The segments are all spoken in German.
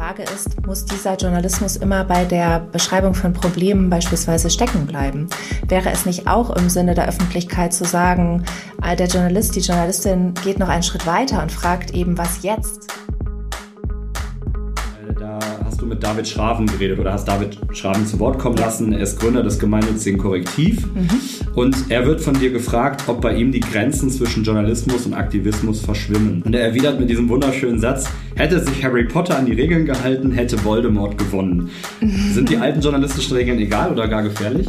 Frage ist, muss dieser Journalismus immer bei der Beschreibung von Problemen beispielsweise stecken bleiben? Wäre es nicht auch im Sinne der Öffentlichkeit zu sagen, äh, der Journalist, die Journalistin geht noch einen Schritt weiter und fragt eben, was jetzt? du mit David Schraven geredet oder hast David Schraven zu Wort kommen lassen. Er ist Gründer des gemeinnützigen Korrektiv mhm. Und er wird von dir gefragt, ob bei ihm die Grenzen zwischen Journalismus und Aktivismus verschwimmen. Und er erwidert mit diesem wunderschönen Satz, hätte sich Harry Potter an die Regeln gehalten, hätte Voldemort gewonnen. Sind die alten journalistischen Regeln egal oder gar gefährlich?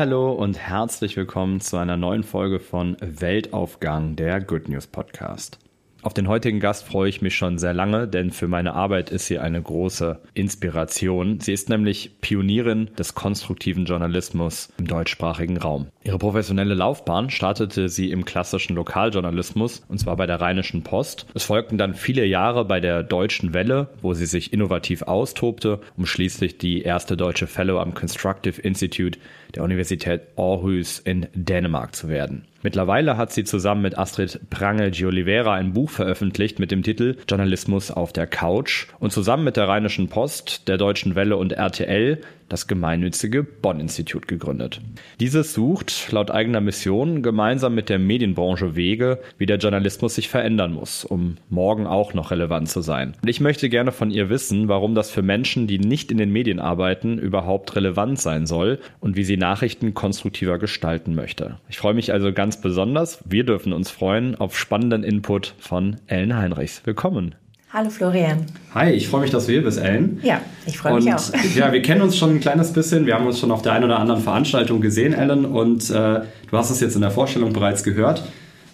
Hallo und herzlich willkommen zu einer neuen Folge von Weltaufgang, der Good News Podcast. Auf den heutigen Gast freue ich mich schon sehr lange, denn für meine Arbeit ist sie eine große Inspiration. Sie ist nämlich Pionierin des konstruktiven Journalismus im deutschsprachigen Raum. Ihre professionelle Laufbahn startete sie im klassischen Lokaljournalismus und zwar bei der Rheinischen Post. Es folgten dann viele Jahre bei der Deutschen Welle, wo sie sich innovativ austobte, um schließlich die erste deutsche Fellow am Constructive Institute der Universität Aarhus in Dänemark zu werden. Mittlerweile hat sie zusammen mit Astrid Prange de Oliveira ein Buch veröffentlicht mit dem Titel Journalismus auf der Couch und zusammen mit der Rheinischen Post, der Deutschen Welle und RTL das gemeinnützige Bonn-Institut gegründet. Dieses sucht laut eigener Mission gemeinsam mit der Medienbranche Wege, wie der Journalismus sich verändern muss, um morgen auch noch relevant zu sein. Und ich möchte gerne von ihr wissen, warum das für Menschen, die nicht in den Medien arbeiten, überhaupt relevant sein soll und wie sie Nachrichten konstruktiver gestalten möchte. Ich freue mich also ganz besonders, wir dürfen uns freuen auf spannenden Input von Ellen Heinrichs. Willkommen. Hallo Florian. Hi, ich freue mich, dass du hier bist, Ellen. Ja, ich freue mich auch. Ja, wir kennen uns schon ein kleines bisschen. Wir haben uns schon auf der einen oder anderen Veranstaltung gesehen, Ellen. Und äh, du hast es jetzt in der Vorstellung bereits gehört.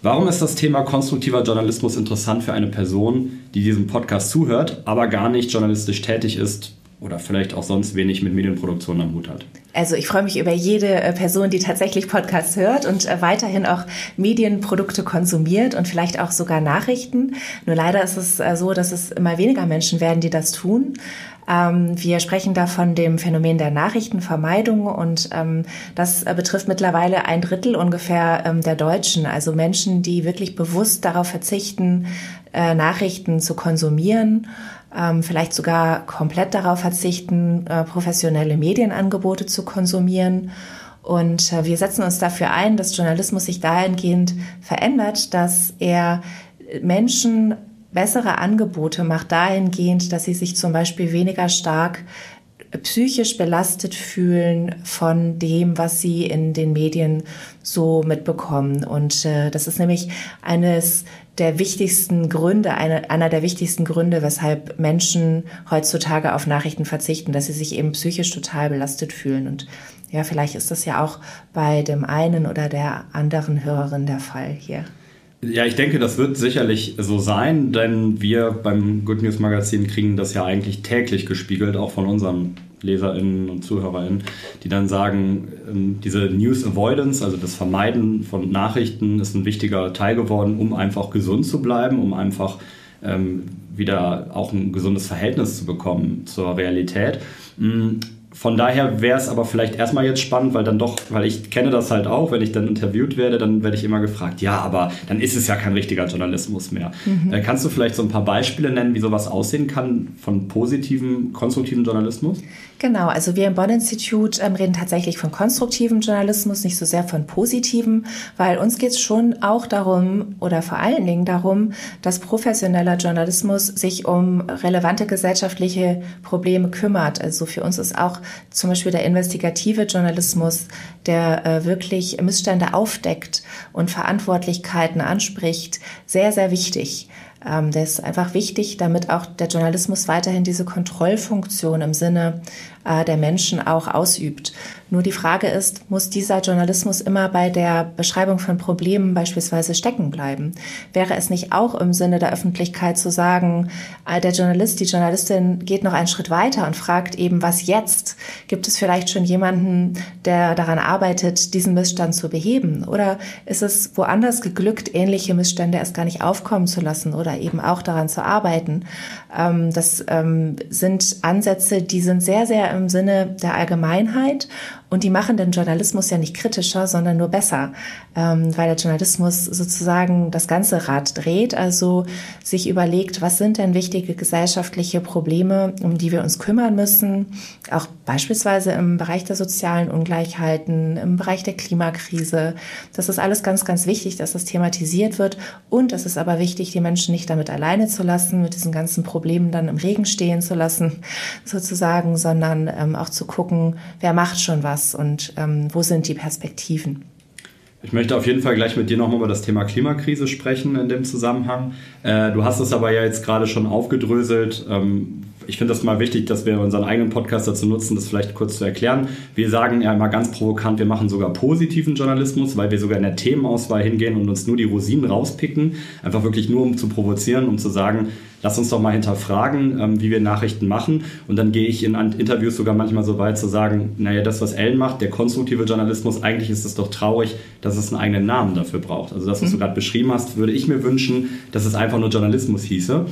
Warum ist das Thema konstruktiver Journalismus interessant für eine Person, die diesem Podcast zuhört, aber gar nicht journalistisch tätig ist oder vielleicht auch sonst wenig mit Medienproduktion am Hut hat. Also ich freue mich über jede äh, Person, die tatsächlich Podcasts hört und äh, weiterhin auch Medienprodukte konsumiert und vielleicht auch sogar Nachrichten. Nur leider ist es äh, so, dass es immer weniger Menschen werden, die das tun. Ähm, wir sprechen da von dem Phänomen der Nachrichtenvermeidung und ähm, das betrifft mittlerweile ein Drittel ungefähr ähm, der Deutschen, also Menschen, die wirklich bewusst darauf verzichten, Nachrichten zu konsumieren ähm, vielleicht sogar komplett darauf verzichten, äh, professionelle Medienangebote zu konsumieren. Und äh, wir setzen uns dafür ein, dass Journalismus sich dahingehend verändert, dass er Menschen bessere Angebote macht, dahingehend, dass sie sich zum Beispiel weniger stark psychisch belastet fühlen von dem, was sie in den Medien so mitbekommen. Und äh, das ist nämlich eines der wichtigsten Gründe, eine, einer der wichtigsten Gründe, weshalb Menschen heutzutage auf Nachrichten verzichten, dass sie sich eben psychisch total belastet fühlen. Und ja, vielleicht ist das ja auch bei dem einen oder der anderen Hörerin der Fall hier. Ja, ich denke, das wird sicherlich so sein, denn wir beim Good News Magazin kriegen das ja eigentlich täglich gespiegelt, auch von unseren LeserInnen und ZuhörerInnen, die dann sagen, ähm, diese News Avoidance, also das Vermeiden von Nachrichten, ist ein wichtiger Teil geworden, um einfach gesund zu bleiben, um einfach ähm, wieder auch ein gesundes Verhältnis zu bekommen zur Realität. Von daher wäre es aber vielleicht erstmal jetzt spannend, weil dann doch, weil ich kenne das halt auch, wenn ich dann interviewt werde, dann werde ich immer gefragt, ja, aber dann ist es ja kein richtiger Journalismus mehr. Mhm. Äh, kannst du vielleicht so ein paar Beispiele nennen, wie sowas aussehen kann von positivem, konstruktivem Journalismus? Genau, also wir im Bonn-Institut ähm, reden tatsächlich von konstruktivem Journalismus, nicht so sehr von positivem, weil uns geht es schon auch darum oder vor allen Dingen darum, dass professioneller Journalismus sich um relevante gesellschaftliche Probleme kümmert. Also für uns ist auch zum Beispiel der investigative Journalismus, der äh, wirklich Missstände aufdeckt und Verantwortlichkeiten anspricht, sehr, sehr wichtig. Ähm, der ist einfach wichtig, damit auch der Journalismus weiterhin diese Kontrollfunktion im Sinne äh, der Menschen auch ausübt. Nur die Frage ist, muss dieser Journalismus immer bei der Beschreibung von Problemen beispielsweise stecken bleiben? Wäre es nicht auch im Sinne der Öffentlichkeit zu sagen, äh, der Journalist, die Journalistin geht noch einen Schritt weiter und fragt eben, was jetzt? Gibt es vielleicht schon jemanden, der daran arbeitet, diesen Missstand zu beheben? Oder ist es woanders geglückt, ähnliche Missstände erst gar nicht aufkommen zu lassen oder eben auch daran zu arbeiten? Ähm, das ähm, sind Ansätze, die sind sehr, sehr im Sinne der Allgemeinheit Und die machen den Journalismus ja nicht kritischer, sondern nur besser, ähm, weil der Journalismus sozusagen das ganze Rad dreht, also sich überlegt, was sind denn wichtige gesellschaftliche Probleme, um die wir uns kümmern müssen, auch beispielsweise im Bereich der sozialen Ungleichheiten, im Bereich der Klimakrise. Das ist alles ganz, ganz wichtig, dass das thematisiert wird. Und es ist aber wichtig, die Menschen nicht damit alleine zu lassen, mit diesen ganzen Problemen dann im Regen stehen zu lassen, sozusagen, sondern ähm, auch zu gucken, wer macht schon was und ähm, wo sind die Perspektiven. Ich möchte auf jeden Fall gleich mit dir nochmal über das Thema Klimakrise sprechen in dem Zusammenhang. Äh, du hast es aber ja jetzt gerade schon aufgedröselt. Ähm, ich finde das mal wichtig, dass wir unseren eigenen Podcast dazu nutzen, das vielleicht kurz zu erklären. Wir sagen ja immer ganz provokant, wir machen sogar positiven Journalismus, weil wir sogar in der Themenauswahl hingehen und uns nur die Rosinen rauspicken. Einfach wirklich nur, um zu provozieren, um zu sagen, lass uns doch mal hinterfragen, ähm, wie wir Nachrichten machen. Und dann gehe ich in Interviews sogar manchmal so weit zu sagen, naja, das, was Ellen macht, der konstruktive Journalismus, eigentlich ist es doch traurig, dass es einen eigenen Namen dafür braucht. Also das, was du mhm. gerade beschrieben hast, würde ich mir wünschen, dass es einfach nur Journalismus hieße.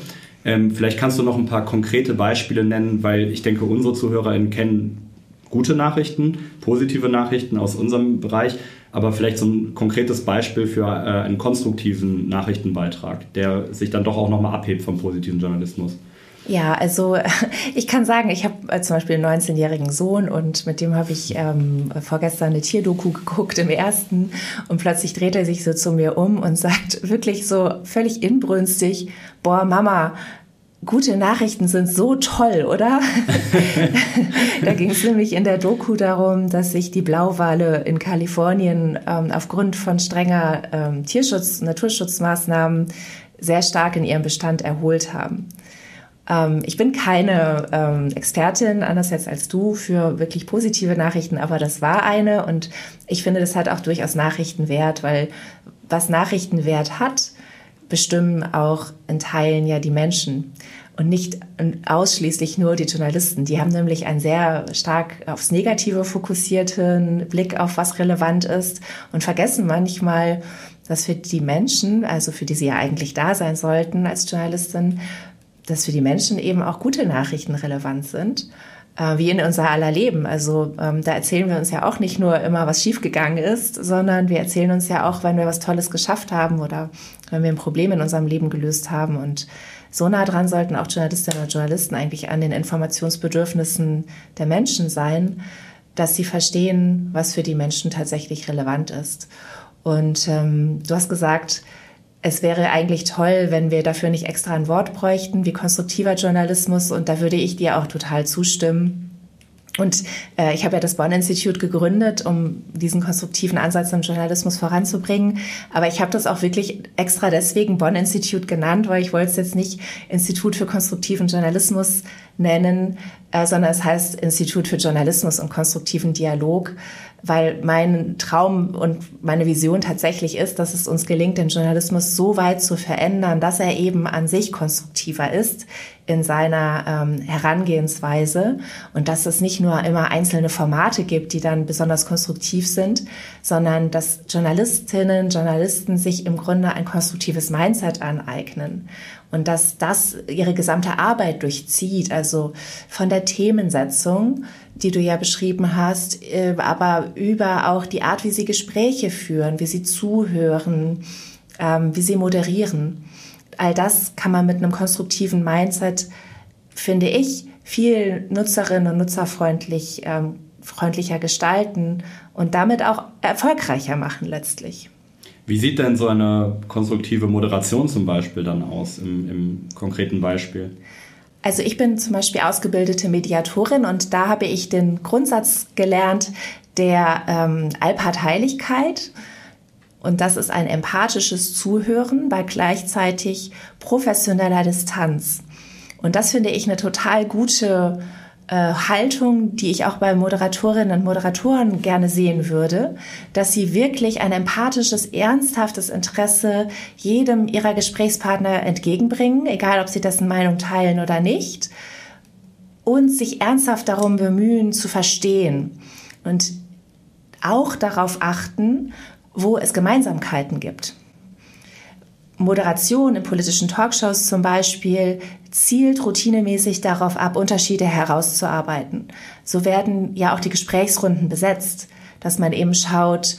Ähm, vielleicht kannst du noch ein paar konkrete Beispiele nennen, weil ich denke, unsere ZuhörerInnen kennen gute Nachrichten, positive Nachrichten aus unserem Bereich, aber vielleicht so ein konkretes Beispiel für äh, einen konstruktiven Nachrichtenbeitrag, der sich dann doch auch nochmal abhebt vom positiven Journalismus. Ja, also ich kann sagen, ich habe äh, zum Beispiel einen 19-jährigen Sohn und mit dem habe ich ähm, vorgestern eine Tierdoku geguckt im ersten und plötzlich dreht er sich so zu mir um und sagt wirklich so völlig inbrünstig, boah Mama, gute Nachrichten sind so toll, oder? da ging es nämlich in der Doku darum, dass sich die Blauwale in Kalifornien ähm, aufgrund von strenger ähm, Tierschutz, Naturschutzmaßnahmen sehr stark in ihrem Bestand erholt haben. Ähm, ich bin keine ähm, Expertin, anders jetzt als du, für wirklich positive Nachrichten, aber das war eine und ich finde, das hat auch durchaus Nachrichtenwert, weil was Nachrichtenwert hat, bestimmen auch in Teilen ja die Menschen und nicht ausschließlich nur die Journalisten. Die haben nämlich einen sehr stark aufs Negative fokussierten Blick auf was relevant ist und vergessen manchmal, dass für die Menschen, also für die sie ja eigentlich da sein sollten als Journalistin, dass für die Menschen eben auch gute Nachrichten relevant sind, äh, wie in unser aller Leben. Also ähm, da erzählen wir uns ja auch nicht nur immer, was schiefgegangen ist, sondern wir erzählen uns ja auch, wenn wir was Tolles geschafft haben oder wenn wir ein Problem in unserem Leben gelöst haben. Und so nah dran sollten auch Journalistinnen und Journalisten eigentlich an den Informationsbedürfnissen der Menschen sein, dass sie verstehen, was für die Menschen tatsächlich relevant ist. Und ähm, du hast gesagt, es wäre eigentlich toll, wenn wir dafür nicht extra ein Wort bräuchten, wie konstruktiver Journalismus. Und da würde ich dir auch total zustimmen. Und äh, ich habe ja das Bonn-Institut gegründet, um diesen konstruktiven Ansatz im Journalismus voranzubringen. Aber ich habe das auch wirklich extra deswegen Bonn-Institut genannt, weil ich wollte es jetzt nicht Institut für konstruktiven Journalismus nennen, äh, sondern es heißt Institut für Journalismus und konstruktiven Dialog, weil mein Traum und meine Vision tatsächlich ist, dass es uns gelingt, den Journalismus so weit zu verändern, dass er eben an sich konstruktiver ist in seiner ähm, Herangehensweise und dass es nicht nur immer einzelne Formate gibt, die dann besonders konstruktiv sind, sondern dass Journalistinnen, Journalisten sich im Grunde ein konstruktives Mindset aneignen und dass das ihre gesamte Arbeit durchzieht, also von der Themensetzung die du ja beschrieben hast, äh, aber über auch die Art, wie sie Gespräche führen, wie sie zuhören, ähm, wie sie moderieren. All das kann man mit einem konstruktiven Mindset, finde ich, viel Nutzerinnen und Nutzerfreundlich ähm, freundlicher gestalten und damit auch erfolgreicher machen letztlich. Wie sieht denn so eine konstruktive Moderation zum Beispiel dann aus im, im konkreten Beispiel? Also ich bin zum Beispiel ausgebildete Mediatorin und da habe ich den Grundsatz gelernt der ähm, Allparteilichkeit. Und das ist ein empathisches Zuhören bei gleichzeitig professioneller Distanz. Und das finde ich eine total gute äh, Haltung, die ich auch bei Moderatorinnen und Moderatoren gerne sehen würde, dass sie wirklich ein empathisches, ernsthaftes Interesse jedem ihrer Gesprächspartner entgegenbringen, egal ob sie dessen Meinung teilen oder nicht, und sich ernsthaft darum bemühen zu verstehen und auch darauf achten, wo es Gemeinsamkeiten gibt. Moderation in politischen Talkshows zum Beispiel zielt routinemäßig darauf ab, Unterschiede herauszuarbeiten. So werden ja auch die Gesprächsrunden besetzt, dass man eben schaut,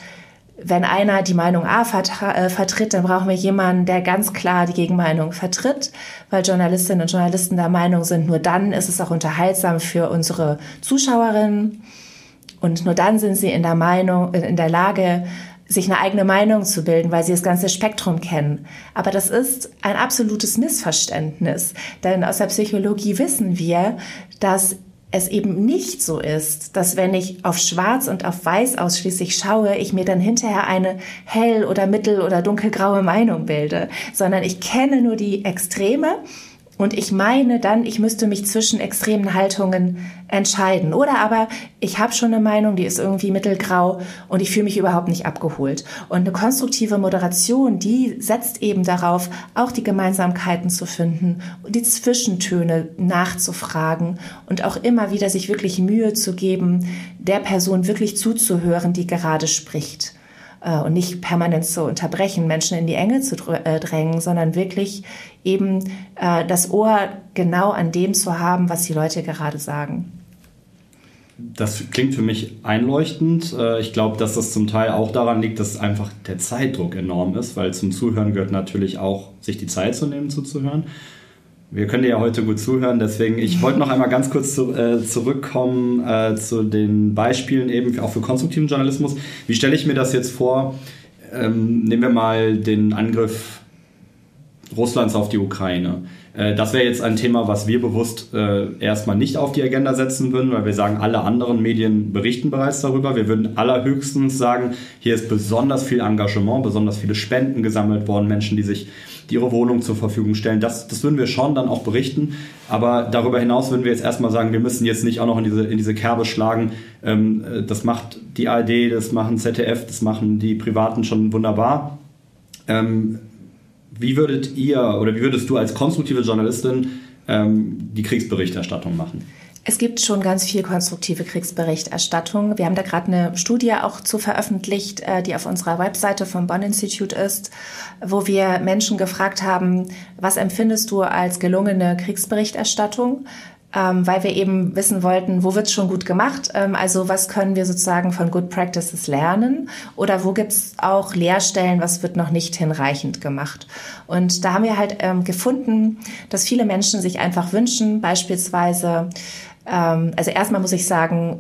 wenn einer die Meinung A äh, vertritt, dann brauchen wir jemanden, der ganz klar die Gegenmeinung vertritt, weil Journalistinnen und Journalisten der Meinung sind, nur dann ist es auch unterhaltsam für unsere Zuschauerinnen und nur dann sind sie in der Meinung, in der Lage, sich eine eigene Meinung zu bilden, weil sie das ganze Spektrum kennen. Aber das ist ein absolutes Missverständnis, denn aus der Psychologie wissen wir, dass es eben nicht so ist, dass wenn ich auf Schwarz und auf Weiß ausschließlich schaue, ich mir dann hinterher eine hell- oder mittel- oder dunkelgraue Meinung bilde, sondern ich kenne nur die Extreme und ich meine dann, ich müsste mich zwischen extremen Haltungen entscheiden. Oder aber ich habe schon eine Meinung, die ist irgendwie mittelgrau und ich fühle mich überhaupt nicht abgeholt. Und eine konstruktive Moderation, die setzt eben darauf, auch die Gemeinsamkeiten zu finden und die Zwischentöne nachzufragen und auch immer wieder sich wirklich Mühe zu geben, der Person wirklich zuzuhören, die gerade spricht äh, und nicht permanent zu unterbrechen, Menschen in die Enge zu äh, drängen, sondern wirklich eben äh, das Ohr genau an dem zu haben, was die Leute gerade sagen. Das klingt für mich einleuchtend. Ich glaube, dass das zum Teil auch daran liegt, dass einfach der Zeitdruck enorm ist, weil zum Zuhören gehört natürlich auch, sich die Zeit zu nehmen, zuzuhören. Wir können ja heute gut zuhören, deswegen ich wollte noch einmal ganz kurz zu, äh, zurückkommen äh, zu den Beispielen eben auch für konstruktiven Journalismus. Wie stelle ich mir das jetzt vor? Ähm, nehmen wir mal den Angriff Russlands auf die Ukraine. Äh, das wäre jetzt ein Thema, was wir bewusst äh, erstmal nicht auf die Agenda setzen würden, weil wir sagen, alle anderen Medien berichten bereits darüber. Wir würden allerhöchstens sagen, hier ist besonders viel Engagement, besonders viele Spenden gesammelt worden, Menschen, die sich die ihre Wohnung zur Verfügung stellen. Das, das würden wir schon dann auch berichten. Aber darüber hinaus würden wir jetzt erstmal sagen, wir müssen jetzt nicht auch noch in diese, in diese Kerbe schlagen. Ähm, äh, das macht die ARD, das machen ZDF, das machen die Privaten schon wunderbar. Ähm, wie würdet ihr oder wie würdest du als konstruktive Journalistin ähm, die Kriegsberichterstattung machen? Es gibt schon ganz viel konstruktive Kriegsberichterstattung. Wir haben da gerade eine Studie auch zu veröffentlicht, äh, die auf unserer Webseite vom Bonn Institute ist, wo wir Menschen gefragt haben, was empfindest du als gelungene Kriegsberichterstattung? Ähm, weil wir eben wissen wollten, wo wird es schon gut gemacht? Ähm, also was können wir sozusagen von Good Practices lernen? Oder wo gibt es auch Lehrstellen, was wird noch nicht hinreichend gemacht? Und da haben wir halt ähm, gefunden, dass viele Menschen sich einfach wünschen, beispielsweise ähm, also erstmal muss ich sagen,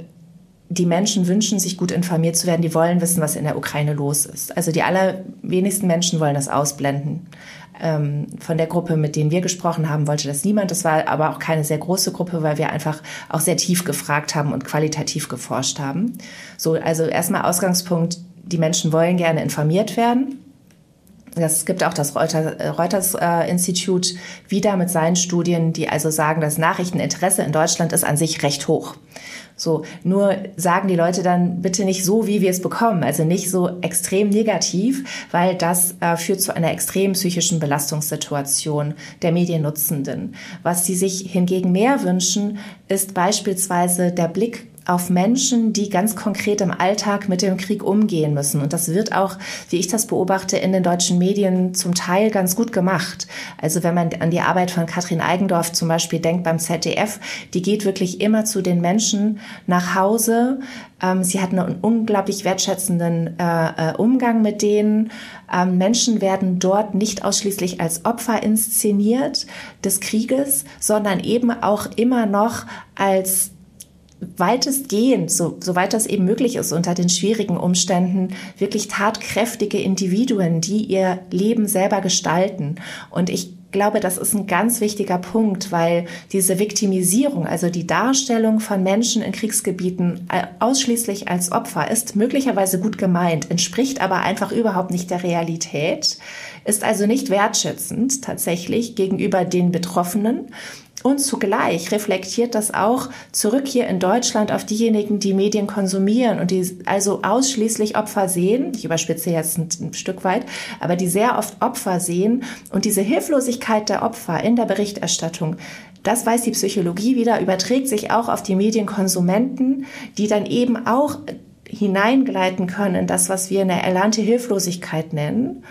die Menschen wünschen sich gut informiert zu werden, die wollen wissen, was in der Ukraine los ist. Also die allerwenigsten Menschen wollen das ausblenden. Ähm, von der Gruppe, mit denen wir gesprochen haben, wollte das niemand. Das war aber auch keine sehr große Gruppe, weil wir einfach auch sehr tief gefragt haben und qualitativ geforscht haben. So, also erstmal Ausgangspunkt, die Menschen wollen gerne informiert werden. Es gibt auch das Reuters, äh, Reuters äh, Institut wieder mit seinen Studien, die also sagen, das Nachrichteninteresse in Deutschland ist an sich recht hoch. So, nur sagen die Leute dann bitte nicht so, wie wir es bekommen, also nicht so extrem negativ, weil das äh, führt zu einer extremen psychischen Belastungssituation der Mediennutzenden. Was sie sich hingegen mehr wünschen, ist beispielsweise der Blick auf Menschen, die ganz konkret im Alltag mit dem Krieg umgehen müssen. Und das wird auch, wie ich das beobachte, in den deutschen Medien zum Teil ganz gut gemacht. Also wenn man an die Arbeit von Katrin Eigendorf zum Beispiel denkt beim ZDF, die geht wirklich immer zu den Menschen nach Hause. Ähm, sie hat einen unglaublich wertschätzenden äh, äh, Umgang mit denen. Ähm, Menschen werden dort nicht ausschließlich als Opfer inszeniert des Krieges, sondern eben auch immer noch als weitestgehend, so, soweit das eben möglich ist unter den schwierigen Umständen, wirklich tatkräftige Individuen, die ihr Leben selber gestalten. Und ich glaube, das ist ein ganz wichtiger Punkt, weil diese Viktimisierung, also die Darstellung von Menschen in Kriegsgebieten äh, ausschließlich als Opfer, ist möglicherweise gut gemeint, entspricht aber einfach überhaupt nicht der Realität, ist also nicht wertschätzend tatsächlich gegenüber den Betroffenen und zugleich reflektiert das auch zurück hier in Deutschland auf diejenigen, die Medien konsumieren und die also ausschließlich Opfer sehen. Ich überspitze jetzt ein, ein Stück weit, aber die sehr oft Opfer sehen und diese Hilflosigkeit der Opfer in der Berichterstattung das weiß die Psychologie wieder, überträgt sich auch auf die Medienkonsumenten, die dann eben auch hineingleiten können in das, was wir eine erlernte Hilflosigkeit nennen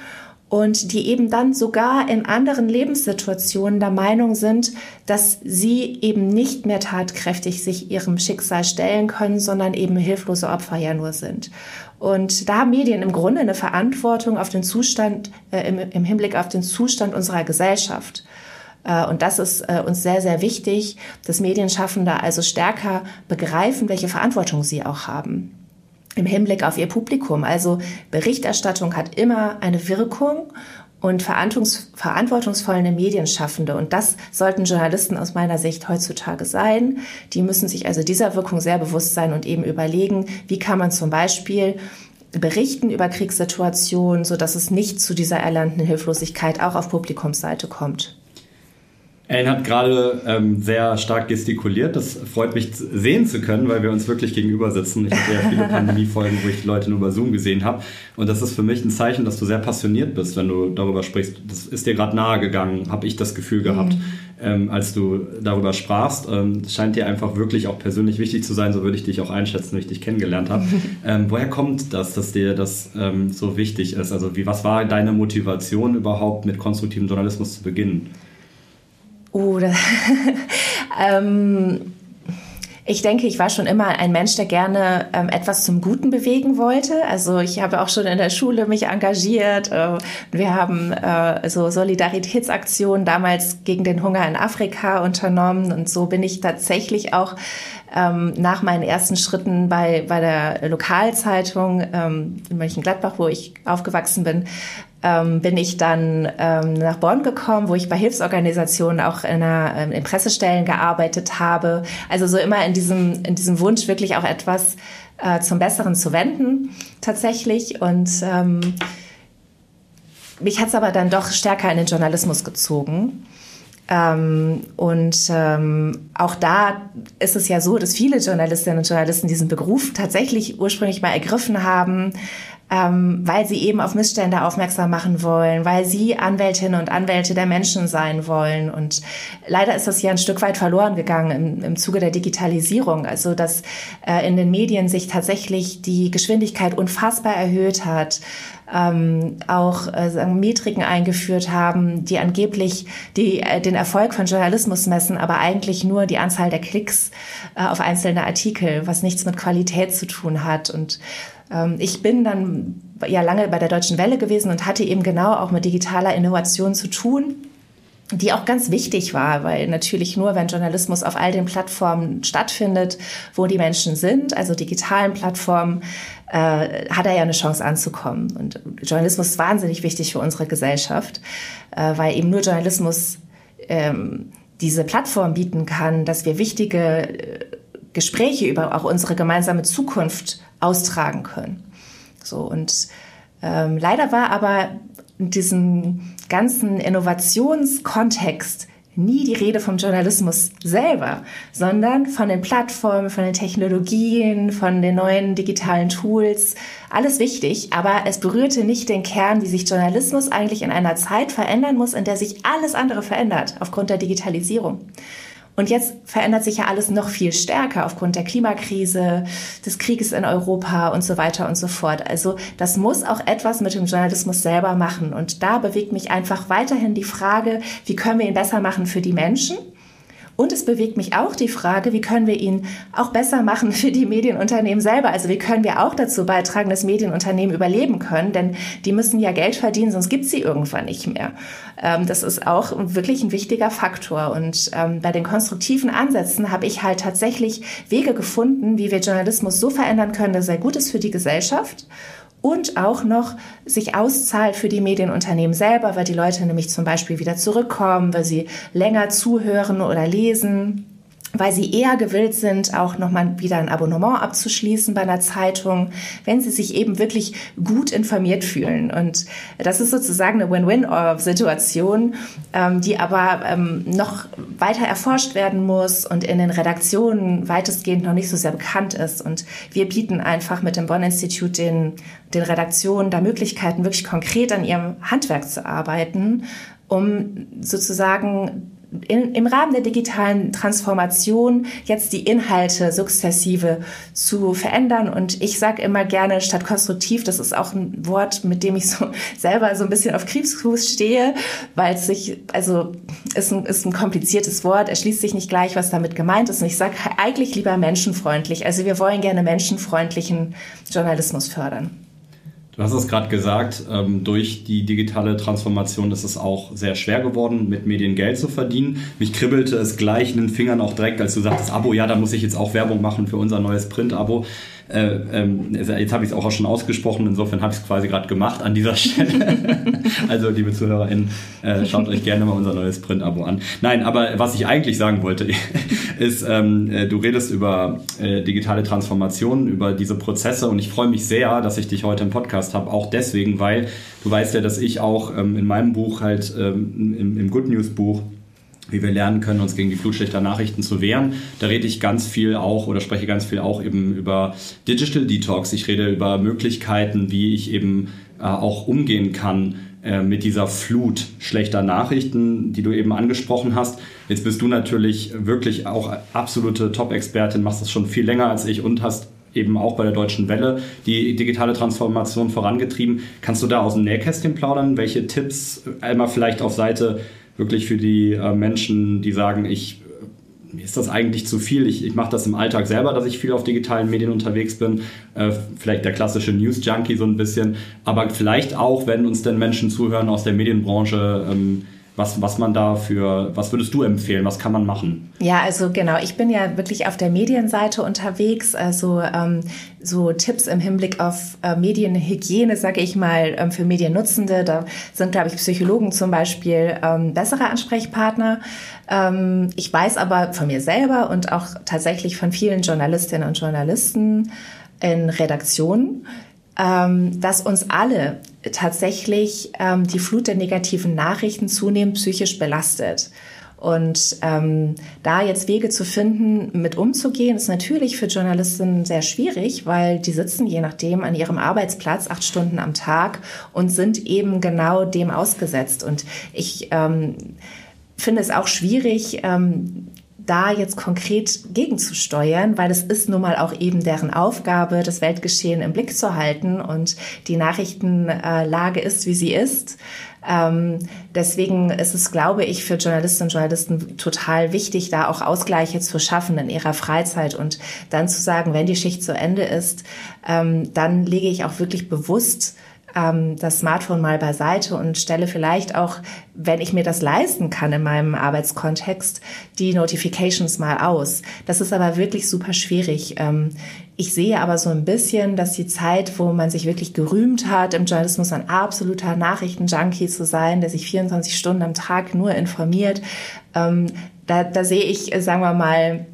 und die eben dann sogar in anderen Lebenssituationen der Meinung sind, dass sie eben nicht mehr tatkräftig sich ihrem Schicksal stellen können, sondern eben hilflose Opfer ja nur sind. Und da haben Medien im Grunde eine Verantwortung auf den Zustand, äh, im, im Hinblick auf den Zustand unserer Gesellschaft. Äh, und das ist äh, uns sehr, sehr wichtig, dass Medienschaffende also stärker begreifen, welche Verantwortung sie auch haben im Hinblick auf ihr Publikum. Also Berichterstattung hat immer eine Wirkung und verantwortungsvolle Medienschaffende. Und das sollten Journalisten aus meiner Sicht heutzutage sein. Die müssen sich also dieser Wirkung sehr bewusst sein und eben überlegen, wie kann man zum Beispiel berichten über Kriegssituationen, so dass es nicht zu dieser erlernten Hilflosigkeit auch auf Publikumsseite kommt. Ellen hat gerade ähm, sehr stark gestikuliert. Das freut mich sehen zu können, weil wir uns wirklich gegenüber sitzen. Ich habe ja viele Pandemiefolgen, wo ich die Leute nur über Zoom gesehen habe. Und das ist für mich ein Zeichen, dass du sehr passioniert bist, wenn du darüber sprichst. Das ist dir gerade nahe gegangen, habe ich das Gefühl gehabt, mhm. ähm, als du darüber sprachst. Ähm, scheint dir einfach wirklich auch persönlich wichtig zu sein. So würde ich dich auch einschätzen, wenn ich dich kennengelernt habe. Ähm, woher kommt das, dass dir das ähm, so wichtig ist? Also wie, was war deine Motivation überhaupt, mit konstruktivem Journalismus zu beginnen? Oh, ähm, ich denke, ich war schon immer ein Mensch, der gerne ähm, etwas zum Guten bewegen wollte. Also ich habe auch schon in der Schule mich engagiert. Äh, wir haben äh, so Solidaritätsaktionen damals gegen den Hunger in Afrika unternommen. Und so bin ich tatsächlich auch ähm, nach meinen ersten Schritten bei, bei der Lokalzeitung ähm, in Mönchengladbach, wo ich aufgewachsen bin, ähm, bin ich dann ähm, nach Bonn gekommen, wo ich bei Hilfsorganisationen auch in, einer, ähm, in Pressestellen gearbeitet habe. Also so immer in diesem, in diesem Wunsch wirklich auch etwas äh, zum Besseren zu wenden tatsächlich. Und ähm, mich hat es aber dann doch stärker in den Journalismus gezogen. Ähm, und ähm, auch da ist es ja so, dass viele Journalistinnen und Journalisten diesen Beruf tatsächlich ursprünglich mal ergriffen haben, ähm, weil sie eben auf Missstände aufmerksam machen wollen, weil sie Anwältinnen und Anwälte der Menschen sein wollen. Und leider ist das ja ein Stück weit verloren gegangen im, im Zuge der Digitalisierung. Also dass äh, in den Medien sich tatsächlich die Geschwindigkeit unfassbar erhöht hat. Ähm, auch äh, Metriken eingeführt haben, die angeblich die, äh, den Erfolg von Journalismus messen, aber eigentlich nur die Anzahl der Klicks äh, auf einzelne Artikel, was nichts mit Qualität zu tun hat. Und ich bin dann ja lange bei der Deutschen Welle gewesen und hatte eben genau auch mit digitaler Innovation zu tun die auch ganz wichtig war, weil natürlich nur, wenn Journalismus auf all den Plattformen stattfindet, wo die Menschen sind, also digitalen Plattformen, äh, hat er ja eine Chance anzukommen. Und Journalismus ist wahnsinnig wichtig für unsere Gesellschaft, äh, weil eben nur Journalismus ähm, diese Plattform bieten kann, dass wir wichtige äh, Gespräche über auch unsere gemeinsame Zukunft austragen können. So und ähm, leider war aber in diesem ganzen Innovationskontext nie die Rede vom Journalismus selber, sondern von den Plattformen, von den Technologien, von den neuen digitalen Tools. Alles wichtig, aber es berührte nicht den Kern, wie sich Journalismus eigentlich in einer Zeit verändern muss, in der sich alles andere verändert aufgrund der Digitalisierung. Und jetzt verändert sich ja alles noch viel stärker aufgrund der Klimakrise, des Krieges in Europa und so weiter und so fort. Also das muss auch etwas mit dem Journalismus selber machen. Und da bewegt mich einfach weiterhin die Frage, wie können wir ihn besser machen für die Menschen? Und es bewegt mich auch die Frage, wie können wir ihn auch besser machen für die Medienunternehmen selber? Also wie können wir auch dazu beitragen, dass Medienunternehmen überleben können? Denn die müssen ja Geld verdienen, sonst gibt sie irgendwann nicht mehr. Ähm, das ist auch wirklich ein wichtiger Faktor. Und ähm, bei den konstruktiven Ansätzen habe ich halt tatsächlich Wege gefunden, wie wir Journalismus so verändern können, dass er gut ist für die Gesellschaft und auch noch sich auszahlt für die Medienunternehmen selber, weil die Leute nämlich zum Beispiel wieder zurückkommen, weil sie länger zuhören oder lesen weil sie eher gewillt sind, auch nochmal wieder ein Abonnement abzuschließen bei einer Zeitung, wenn sie sich eben wirklich gut informiert fühlen. Und das ist sozusagen eine Win-Win-Situation, ähm, die aber ähm, noch weiter erforscht werden muss und in den Redaktionen weitestgehend noch nicht so sehr bekannt ist. Und wir bieten einfach mit dem Bonn-Institut den, den Redaktionen da Möglichkeiten, wirklich konkret an ihrem Handwerk zu arbeiten, um sozusagen in, im Rahmen der digitalen Transformation jetzt die Inhalte sukzessive zu verändern. Und ich sage immer gerne statt konstruktiv, das ist auch ein Wort, mit dem ich so selber so ein bisschen auf Kriegsfuß stehe, weil es sich, also ist ein, ist ein kompliziertes Wort, erschließt sich nicht gleich, was damit gemeint ist. Und ich sage eigentlich lieber menschenfreundlich. Also wir wollen gerne menschenfreundlichen Journalismus fördern. Du hast es gerade gesagt, ähm, durch die digitale Transformation ist es auch sehr schwer geworden, mit Medien Geld zu verdienen. Mich kribbelte es gleich in den Fingern auch direkt, als du sagtest, Abo, ja, da muss ich jetzt auch Werbung machen für unser neues Print-Abo. Äh, ähm, jetzt habe ich es auch schon ausgesprochen, insofern habe ich es quasi gerade gemacht an dieser Stelle. also, liebe ZuhörerInnen, äh, schaut euch gerne mal unser neues Print-Abo an. Nein, aber was ich eigentlich sagen wollte, ist, ähm, äh, du redest über äh, digitale Transformationen, über diese Prozesse und ich freue mich sehr, dass ich dich heute im Podcast habe, auch deswegen, weil du weißt ja, dass ich auch ähm, in meinem Buch halt ähm, im, im Good News Buch wie wir lernen können, uns gegen die Flut schlechter Nachrichten zu wehren. Da rede ich ganz viel auch oder spreche ganz viel auch eben über Digital Detox. Ich rede über Möglichkeiten, wie ich eben äh, auch umgehen kann äh, mit dieser Flut schlechter Nachrichten, die du eben angesprochen hast. Jetzt bist du natürlich wirklich auch absolute Top-Expertin, machst das schon viel länger als ich und hast eben auch bei der Deutschen Welle die digitale Transformation vorangetrieben. Kannst du da aus dem Nähkästchen plaudern? Welche Tipps einmal vielleicht auf Seite wirklich für die äh, Menschen, die sagen, ich ist das eigentlich zu viel. Ich, ich mache das im Alltag selber, dass ich viel auf digitalen Medien unterwegs bin. Äh, vielleicht der klassische News-Junkie so ein bisschen. Aber vielleicht auch, wenn uns denn Menschen zuhören aus der Medienbranche, ähm, was, was man da für, was würdest du empfehlen? Was kann man machen? Ja, also genau, ich bin ja wirklich auf der Medienseite unterwegs. Also ähm, so Tipps im Hinblick auf äh, Medienhygiene, sage ich mal, ähm, für Mediennutzende. Da sind, glaube ich, Psychologen zum Beispiel ähm, bessere Ansprechpartner. Ähm, ich weiß aber von mir selber und auch tatsächlich von vielen Journalistinnen und Journalisten in Redaktionen, ähm, dass uns alle tatsächlich ähm, die Flut der negativen Nachrichten zunehmend psychisch belastet. Und ähm, da jetzt Wege zu finden, mit umzugehen, ist natürlich für Journalistinnen sehr schwierig, weil die sitzen je nachdem an ihrem Arbeitsplatz acht Stunden am Tag und sind eben genau dem ausgesetzt. Und ich ähm, finde es auch schwierig, ähm, da jetzt konkret gegenzusteuern, weil es ist nun mal auch eben deren Aufgabe, das Weltgeschehen im Blick zu halten und die Nachrichtenlage ist, wie sie ist. Ähm, deswegen ist es, glaube ich, für Journalistinnen und Journalisten total wichtig, da auch Ausgleiche zu schaffen in ihrer Freizeit und dann zu sagen, wenn die Schicht zu Ende ist, ähm, dann lege ich auch wirklich bewusst ähm, das Smartphone mal beiseite und stelle vielleicht auch, wenn ich mir das leisten kann in meinem Arbeitskontext, die Notifications mal aus. Das ist aber wirklich super schwierig. Ähm, ich sehe aber so ein bisschen, dass die Zeit, wo man sich wirklich gerühmt hat, im Journalismus ein absoluter Nachrichtenjunkie zu sein, der sich 24 Stunden am Tag nur informiert, ähm, da, da sehe ich, sagen wir mal,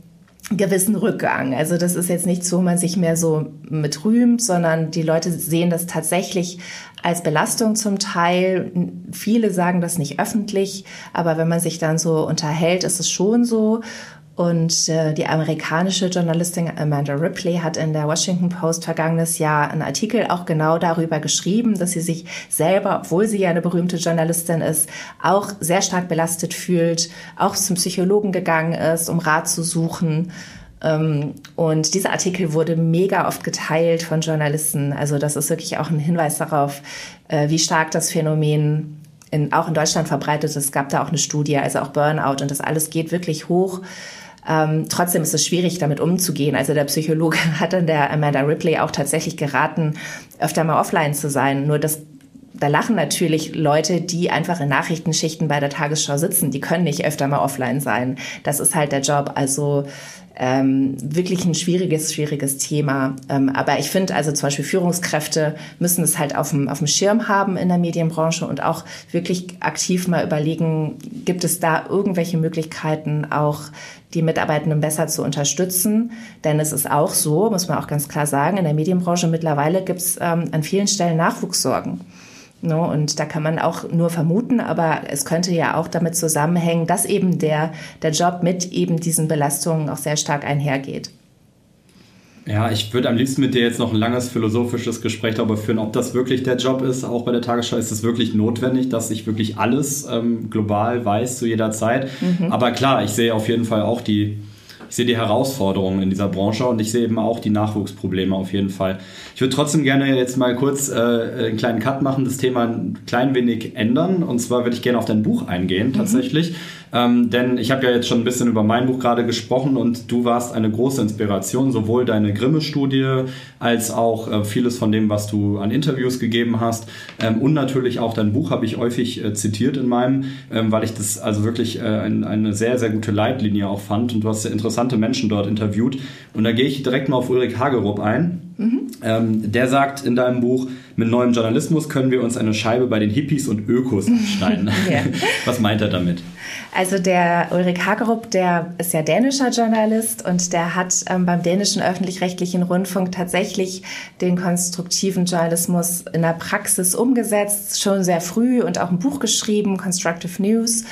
gewissen Rückgang. Also das ist jetzt nicht so, wo man sich mehr so mit rühmt, sondern die Leute sehen das tatsächlich als Belastung zum Teil. Viele sagen das nicht öffentlich, aber wenn man sich dann so unterhält, ist es schon so. Und äh, die amerikanische Journalistin Amanda Ripley hat in der Washington Post vergangenes Jahr einen Artikel auch genau darüber geschrieben, dass sie sich selber, obwohl sie ja eine berühmte Journalistin ist, auch sehr stark belastet fühlt, auch zum Psychologen gegangen ist, um Rat zu suchen. Ähm, und dieser Artikel wurde mega oft geteilt von Journalisten. Also das ist wirklich auch ein Hinweis darauf, äh, wie stark das Phänomen in, auch in Deutschland verbreitet ist. Es gab da auch eine Studie, also auch Burnout und das alles geht wirklich hoch. Ähm, trotzdem ist es schwierig, damit umzugehen. Also der Psychologe hat dann der Amanda Ripley auch tatsächlich geraten, öfter mal offline zu sein. Nur das da lachen natürlich Leute, die einfach in Nachrichtenschichten bei der Tagesschau sitzen. Die können nicht öfter mal offline sein. Das ist halt der Job. Also ähm, wirklich ein schwieriges, schwieriges Thema. Ähm, aber ich finde also zum Beispiel Führungskräfte müssen es halt auf dem, auf dem Schirm haben in der Medienbranche und auch wirklich aktiv mal überlegen, gibt es da irgendwelche Möglichkeiten auch die Mitarbeitenden besser zu unterstützen. Denn es ist auch so, muss man auch ganz klar sagen, in der Medienbranche mittlerweile gibt es ähm, an vielen Stellen Nachwuchssorgen. No, und da kann man auch nur vermuten, aber es könnte ja auch damit zusammenhängen, dass eben der, der Job mit eben diesen Belastungen auch sehr stark einhergeht. Ja, ich würde am liebsten mit dir jetzt noch ein langes philosophisches Gespräch darüber führen, ob das wirklich der Job ist. Auch bei der Tagesschau ist es wirklich notwendig, dass ich wirklich alles ähm, global weiß zu jeder Zeit. Mhm. Aber klar, ich sehe auf jeden Fall auch die, ich sehe die Herausforderungen in dieser Branche und ich sehe eben auch die Nachwuchsprobleme auf jeden Fall. Ich würde trotzdem gerne jetzt mal kurz äh, einen kleinen Cut machen, das Thema ein klein wenig ändern. Und zwar würde ich gerne auf dein Buch eingehen, mhm. tatsächlich. Ähm, denn ich habe ja jetzt schon ein bisschen über mein Buch gerade gesprochen und du warst eine große Inspiration, sowohl deine Grimme-Studie als auch äh, vieles von dem, was du an Interviews gegeben hast. Ähm, und natürlich auch dein Buch habe ich häufig äh, zitiert in meinem, ähm, weil ich das also wirklich äh, ein, eine sehr, sehr gute Leitlinie auch fand. Und du hast sehr interessante Menschen dort interviewt. Und da gehe ich direkt mal auf Ulrich Hagerup ein. Mhm. Ähm, der sagt in deinem Buch, mit neuem Journalismus können wir uns eine Scheibe bei den Hippies und Ökos abschneiden. Was meint er damit? Also der Ulrich Hagerup, der ist ja dänischer Journalist und der hat ähm, beim dänischen öffentlich-rechtlichen Rundfunk tatsächlich den konstruktiven Journalismus in der Praxis umgesetzt, schon sehr früh und auch ein Buch geschrieben, Constructive News.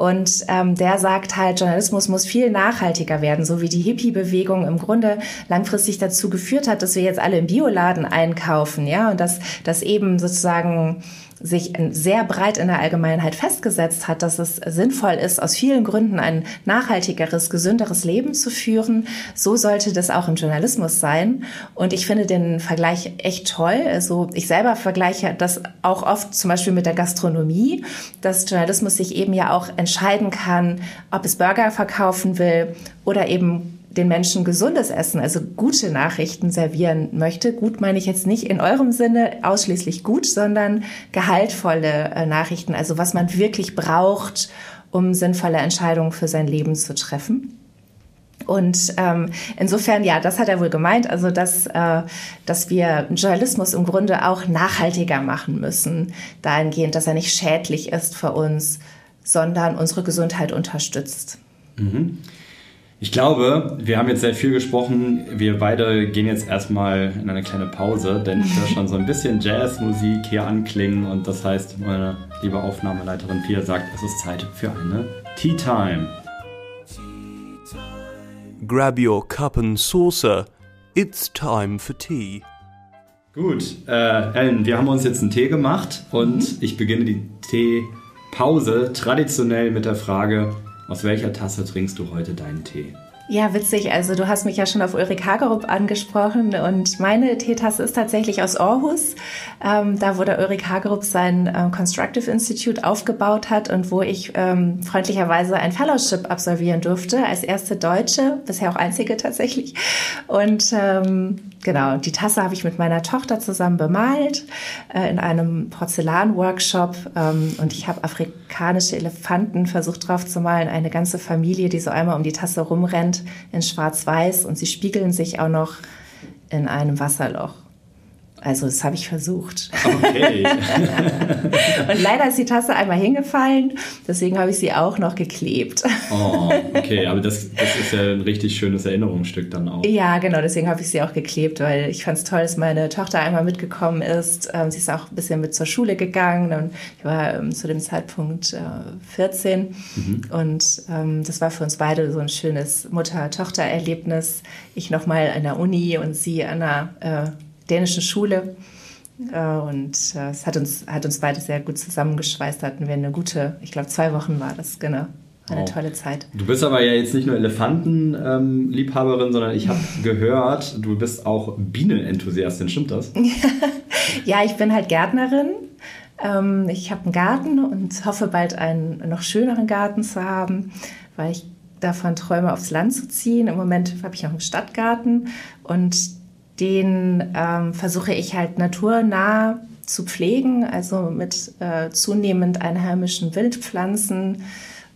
Und ähm, der sagt halt, Journalismus muss viel nachhaltiger werden, so wie die Hippie-Bewegung im Grunde langfristig dazu geführt hat, dass wir jetzt alle im Bioladen einkaufen, ja, und dass, dass eben sozusagen sich sehr breit in der Allgemeinheit festgesetzt hat, dass es sinnvoll ist, aus vielen Gründen ein nachhaltigeres, gesünderes Leben zu führen. So sollte das auch im Journalismus sein. Und ich finde den Vergleich echt toll. Also ich selber vergleiche das auch oft zum Beispiel mit der Gastronomie, dass Journalismus sich eben ja auch entscheiden kann, ob es Burger verkaufen will oder eben den Menschen gesundes Essen, also gute Nachrichten servieren möchte. Gut meine ich jetzt nicht in eurem Sinne ausschließlich gut, sondern gehaltvolle äh, Nachrichten, also was man wirklich braucht, um sinnvolle Entscheidungen für sein Leben zu treffen. Und ähm, insofern, ja, das hat er wohl gemeint, also dass, äh, dass wir Journalismus im Grunde auch nachhaltiger machen müssen, dahingehend, dass er nicht schädlich ist für uns, sondern unsere Gesundheit unterstützt. Mhm. Ich glaube, wir haben jetzt sehr viel gesprochen. Wir beide gehen jetzt erstmal in eine kleine Pause, denn ich höre schon so ein bisschen Jazzmusik hier anklingen und das heißt, meine liebe Aufnahmeleiterin Pia sagt, es ist Zeit für eine Tea Time. Grab your cup and saucer. It's time for tea. Gut, äh, Ellen, wir haben uns jetzt einen Tee gemacht und mhm. ich beginne die Teepause traditionell mit der Frage, aus welcher Tasse trinkst du heute deinen Tee? Ja, witzig. Also du hast mich ja schon auf Ulrich Hagerup angesprochen und meine Teetasse ist tatsächlich aus Aarhus, ähm, da wo der Ulrich Hagerup sein ähm, Constructive Institute aufgebaut hat und wo ich ähm, freundlicherweise ein Fellowship absolvieren durfte, als erste Deutsche, bisher auch einzige tatsächlich. Und ähm, genau, die Tasse habe ich mit meiner Tochter zusammen bemalt äh, in einem Porzellan-Workshop. Ähm, und ich habe afrikanische Elefanten versucht drauf zu malen, eine ganze Familie, die so einmal um die Tasse rumrennt in Schwarz-Weiß. Und sie spiegeln sich auch noch in einem Wasserloch. Also das habe ich versucht. Okay. und leider ist die Tasse einmal hingefallen, deswegen habe ich sie auch noch geklebt. oh, okay, aber das, das ist ja ein richtig schönes Erinnerungsstück dann auch. Ja, genau, deswegen habe ich sie auch geklebt, weil ich fand es toll, dass meine Tochter einmal mitgekommen ist. Ähm, sie ist auch ein bisschen mit zur Schule gegangen und ich war ähm, zu dem Zeitpunkt äh, 14 mhm. und ähm, das war für uns beide so ein schönes Mutter-Tochter-Erlebnis. Ich nochmal an der Uni und sie an der äh, dänischen Schule. Äh, und äh, es hat uns, hat uns beide sehr gut zusammengeschweißt. Da hatten wir eine gute, ich glaube, zwei Wochen war das, genau. Eine oh. tolle Zeit. Du bist aber ja jetzt nicht nur Elefantenliebhaberin, ähm, sondern ich habe gehört, du bist auch Bienenenthusiastin. Stimmt das? ja, ich bin halt Gärtnerin. Ähm, ich habe einen Garten und hoffe bald einen noch schöneren Garten zu haben, weil ich davon träume, aufs Land zu ziehen. Im Moment habe ich noch einen Stadtgarten und den ähm, versuche ich halt naturnah zu pflegen, also mit äh, zunehmend einheimischen Wildpflanzen.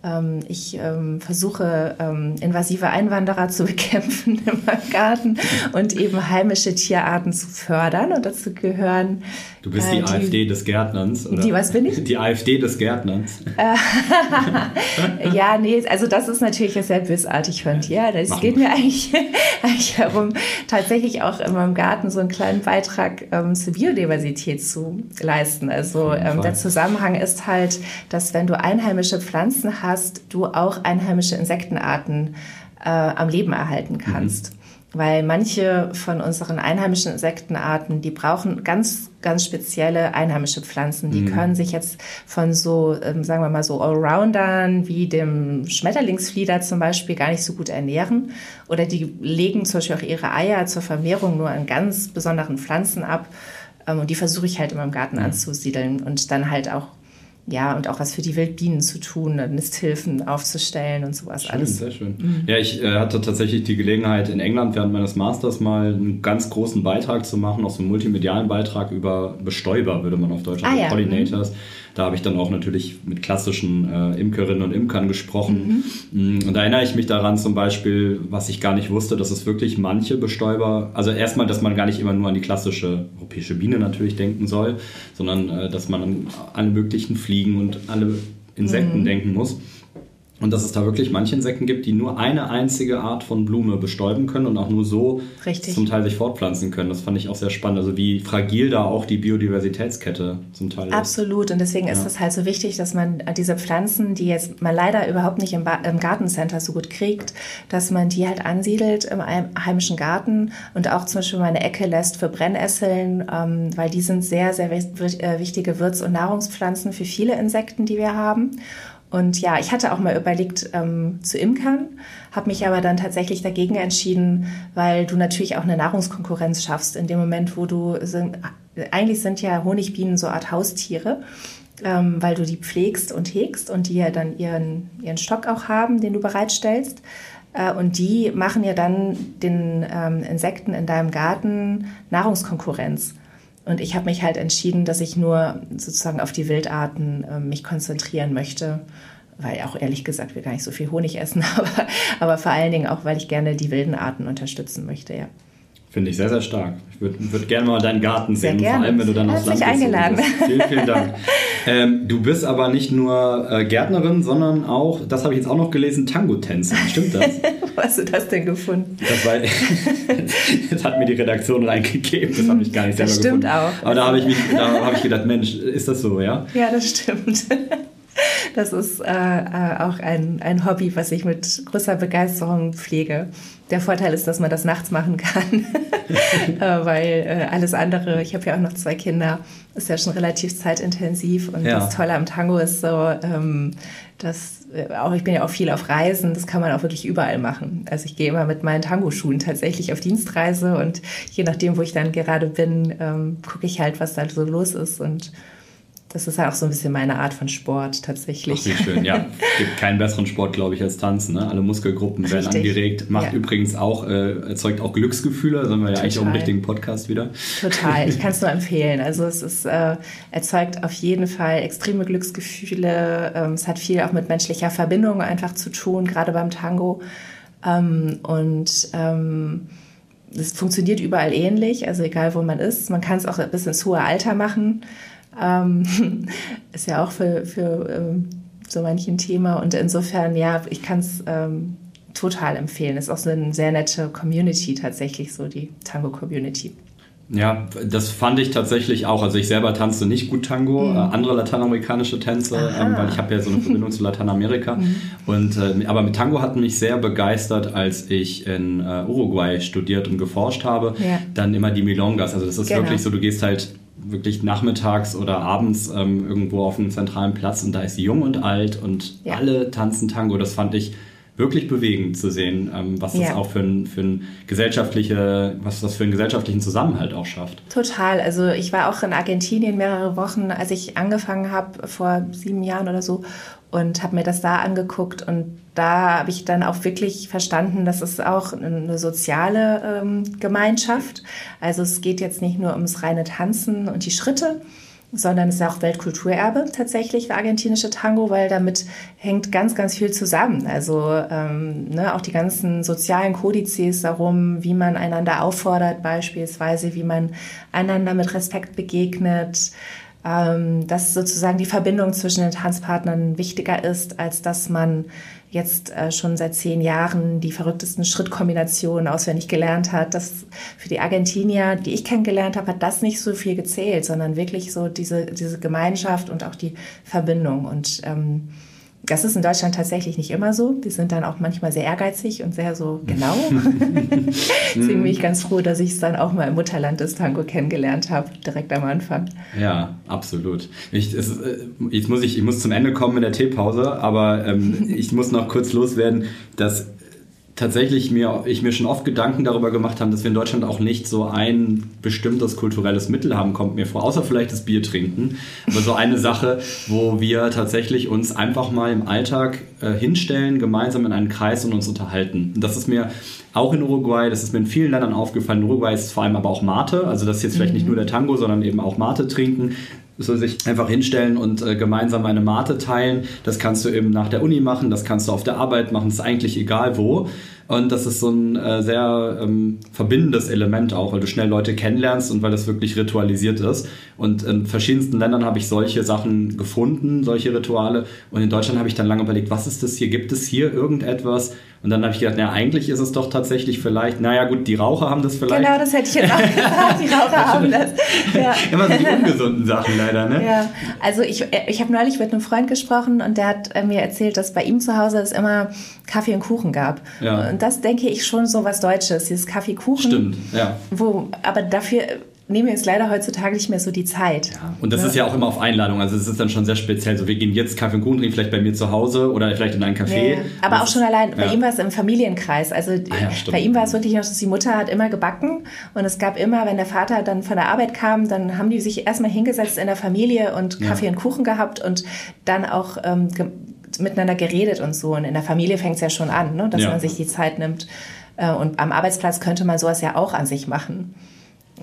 Ähm, ich ähm, versuche ähm, invasive Einwanderer zu bekämpfen in meinem Garten und eben heimische Tierarten zu fördern. Und dazu gehören Du bist die, äh, die AfD des Gärtnerns, oder? Die, was bin ich? Die AfD des Gärtnerns. ja, nee, also das ist natürlich sehr bösartig von dir. Das Machen geht wir. mir eigentlich, eigentlich darum, tatsächlich auch in meinem Garten so einen kleinen Beitrag ähm, zur Biodiversität zu leisten. Also ähm, der Zusammenhang ist halt, dass wenn du einheimische Pflanzen hast, du auch einheimische Insektenarten äh, am Leben erhalten kannst. Mhm. weil manche von unseren einheimischen Insektenarten, die brauchen ganz, ganz spezielle einheimische Pflanzen. Die mhm. können sich jetzt von so, ähm, sagen wir mal so Allroundern wie dem Schmetterlingsflieder zum Beispiel gar nicht so gut ernähren. Oder die legen zum Beispiel auch ihre Eier zur Vermehrung nur an ganz besonderen Pflanzen ab. Ähm, und die versuche ich halt in meinem Garten mhm. anzusiedeln und dann halt auch ja, und auch was für die Wildbienen zu tun, Nisthilfen aufzustellen und sowas schön, alles. Sehr schön. Mhm. Ja, ich äh, hatte tatsächlich die Gelegenheit, in England während meines Masters mal einen ganz großen Beitrag zu machen, auch so einen multimedialen Beitrag über Bestäuber, würde man auf Deutsch sagen, ah, ja. Pollinators. Mhm. Da habe ich dann auch natürlich mit klassischen äh, Imkerinnen und Imkern gesprochen. Mhm. Mm, und da erinnere ich mich daran zum Beispiel, was ich gar nicht wusste, dass es wirklich manche Bestäuber, also erstmal, dass man gar nicht immer nur an die klassische europäische Biene natürlich denken soll, sondern äh, dass man an alle möglichen Fliegen und alle Insekten mhm. denken muss. Und dass es da wirklich manche Insekten gibt, die nur eine einzige Art von Blume bestäuben können und auch nur so Richtig. zum Teil sich fortpflanzen können. Das fand ich auch sehr spannend. Also wie fragil da auch die Biodiversitätskette zum Teil ist. Absolut. Und deswegen ja. ist es halt so wichtig, dass man diese Pflanzen, die jetzt man leider überhaupt nicht im, im Gartencenter so gut kriegt, dass man die halt ansiedelt im heimischen Garten und auch zum Beispiel mal eine Ecke lässt für Brennesseln, ähm, weil die sind sehr, sehr äh, wichtige Würz- und Nahrungspflanzen für viele Insekten, die wir haben. Und ja, ich hatte auch mal überlegt ähm, zu imkern, habe mich aber dann tatsächlich dagegen entschieden, weil du natürlich auch eine Nahrungskonkurrenz schaffst in dem Moment, wo du sind, eigentlich sind ja Honigbienen so Art Haustiere, ähm, weil du die pflegst und hegst und die ja dann ihren, ihren Stock auch haben, den du bereitstellst. Äh, und die machen ja dann den ähm, Insekten in deinem Garten Nahrungskonkurrenz. Und ich habe mich halt entschieden, dass ich nur sozusagen auf die Wildarten äh, mich konzentrieren möchte, weil auch ehrlich gesagt wir gar nicht so viel Honig essen, aber, aber vor allen Dingen auch, weil ich gerne die wilden Arten unterstützen möchte, ja. Finde ich sehr, sehr stark. Ich würde würd gerne mal deinen Garten sehen, vor allem wenn du dann aufs Land eingeladen. bist. Vielen, vielen Dank. ähm, du bist aber nicht nur äh, Gärtnerin, sondern auch, das habe ich jetzt auch noch gelesen, Tango-Tänzerin. Stimmt das? Wo hast du das denn gefunden? Das, war, das hat mir die Redaktion reingegeben. Das habe ich gar nicht selber gefunden. Das stimmt auch. Aber da habe ich, hab ich gedacht, Mensch, ist das so, ja? Ja, das stimmt. Das ist äh, äh, auch ein, ein Hobby, was ich mit großer Begeisterung pflege. Der Vorteil ist, dass man das nachts machen kann, äh, weil äh, alles andere, ich habe ja auch noch zwei Kinder, ist ja schon relativ zeitintensiv. Und ja. das Tolle am Tango ist so, ähm, dass auch ich bin ja auch viel auf Reisen, das kann man auch wirklich überall machen. Also ich gehe immer mit meinen Tango-Schuhen tatsächlich auf Dienstreise und je nachdem, wo ich dann gerade bin, ähm, gucke ich halt, was da so los ist und das ist ja auch so ein bisschen meine Art von Sport tatsächlich. Ach, wie schön, ja. Es gibt keinen besseren Sport, glaube ich, als Tanzen. Ne? Alle Muskelgruppen werden Richtig. angeregt. Macht ja. übrigens auch, äh, erzeugt auch Glücksgefühle. Da sind wir ja eigentlich auch im richtigen Podcast wieder. Total, ich kann es nur empfehlen. Also es ist, äh, erzeugt auf jeden Fall extreme Glücksgefühle. Ähm, es hat viel auch mit menschlicher Verbindung einfach zu tun, gerade beim Tango. Ähm, und ähm, es funktioniert überall ähnlich, also egal wo man ist. Man kann es auch bis ins hohe Alter machen. Ähm, ist ja auch für, für ähm, so manchen Thema. Und insofern, ja, ich kann es ähm, total empfehlen. Ist auch so eine sehr nette Community tatsächlich, so die Tango-Community. Ja, das fand ich tatsächlich auch. Also ich selber tanzte nicht gut Tango, mhm. äh, andere lateinamerikanische Tänze, ähm, weil ich habe ja so eine Verbindung zu Lateinamerika. Mhm. Und äh, aber mit Tango hat mich sehr begeistert, als ich in äh, Uruguay studiert und geforscht habe. Ja. Dann immer die Milongas. Also das ist genau. wirklich so, du gehst halt wirklich nachmittags oder abends ähm, irgendwo auf einem zentralen Platz und da ist jung und alt und ja. alle tanzen Tango. Das fand ich wirklich bewegend zu sehen, ähm, was das ja. auch für ein, für ein gesellschaftliche, was das für einen gesellschaftlichen Zusammenhalt auch schafft. Total. Also ich war auch in Argentinien mehrere Wochen, als ich angefangen habe vor sieben Jahren oder so und habe mir das da angeguckt und da habe ich dann auch wirklich verstanden, dass es auch eine soziale ähm, Gemeinschaft. Also es geht jetzt nicht nur ums reine Tanzen und die Schritte, sondern es ist auch Weltkulturerbe tatsächlich, der argentinische Tango, weil damit hängt ganz, ganz viel zusammen. Also ähm, ne, auch die ganzen sozialen Kodizes darum, wie man einander auffordert beispielsweise, wie man einander mit Respekt begegnet, ähm, dass sozusagen die Verbindung zwischen den Tanzpartnern wichtiger ist, als dass man jetzt äh, schon seit zehn Jahren die verrücktesten Schrittkombinationen auswendig gelernt hat. Das für die Argentinier, die ich kennengelernt habe, hat das nicht so viel gezählt, sondern wirklich so diese, diese Gemeinschaft und auch die Verbindung. Und ähm, Das ist in Deutschland tatsächlich nicht immer so. Die sind dann auch manchmal sehr ehrgeizig und sehr so genau. Deswegen bin ich ganz froh, dass ich es dann auch mal im Mutterland des Tango kennengelernt habe, direkt am Anfang. Ja, absolut. Ich, es, äh, jetzt muss ich, ich muss zum Ende kommen in der Teepause, aber ähm, ich muss noch kurz loswerden, dass tatsächlich mir, ich mir schon oft Gedanken darüber gemacht habe, dass wir in Deutschland auch nicht so ein bestimmtes kulturelles Mittel haben, kommt mir vor, außer vielleicht das Bier trinken. Aber so eine Sache, wo wir tatsächlich uns einfach mal im Alltag äh, hinstellen, gemeinsam in einen Kreis und uns unterhalten. Und das ist mir auch in Uruguay, das ist mir in vielen Ländern aufgefallen. In Uruguay ist vor allem aber auch Mate, also das ist jetzt vielleicht mhm. nicht nur der Tango, sondern eben auch Mate trinken soll sich einfach hinstellen und äh, gemeinsam eine Mate teilen. Das kannst du eben nach der Uni machen, das kannst du auf der Arbeit machen, ist eigentlich egal wo. Und das ist so ein äh, sehr ähm, verbindendes Element auch, weil du schnell Leute kennenlernst und weil das wirklich ritualisiert ist. Und in verschiedensten Ländern habe ich solche Sachen gefunden, solche Rituale. Und in Deutschland habe ich dann lange überlegt, was ist das hier? Gibt es hier irgendetwas? Und dann habe ich gedacht, na, eigentlich ist es doch tatsächlich vielleicht, naja gut, die Raucher haben das vielleicht. Genau, das hätte ich jetzt auch gesagt, die Raucher haben das. Ja. Immer so die ungesunden Sachen leider, ne? Ja, also ich, ich habe neulich mit einem Freund gesprochen und der hat äh, mir erzählt, dass bei ihm zu Hause es immer Kaffee und Kuchen gab. Ja. Und das denke ich schon so was Deutsches, dieses Kaffee-Kuchen. Stimmt, ja. Wo, aber dafür nehmen wir uns leider heutzutage nicht mehr so die Zeit. Ja. Und das ja. ist ja auch immer auf Einladung. Also es ist dann schon sehr speziell. So, wir gehen jetzt Kaffee und Kuchen trinken, vielleicht bei mir zu Hause oder vielleicht in ein Café. Ja. Aber auch schon allein, bei ihm war es im Familienkreis. Also ah, bei ihm war es wirklich noch, dass die Mutter hat immer gebacken und es gab immer, wenn der Vater dann von der Arbeit kam, dann haben die sich erstmal hingesetzt in der Familie und Kaffee und Kuchen gehabt und dann auch ähm, miteinander geredet und so. Und in der Familie fängt es ja schon an, ne? dass man sich die Zeit nimmt. Äh, und am Arbeitsplatz könnte man sowas ja auch an sich machen.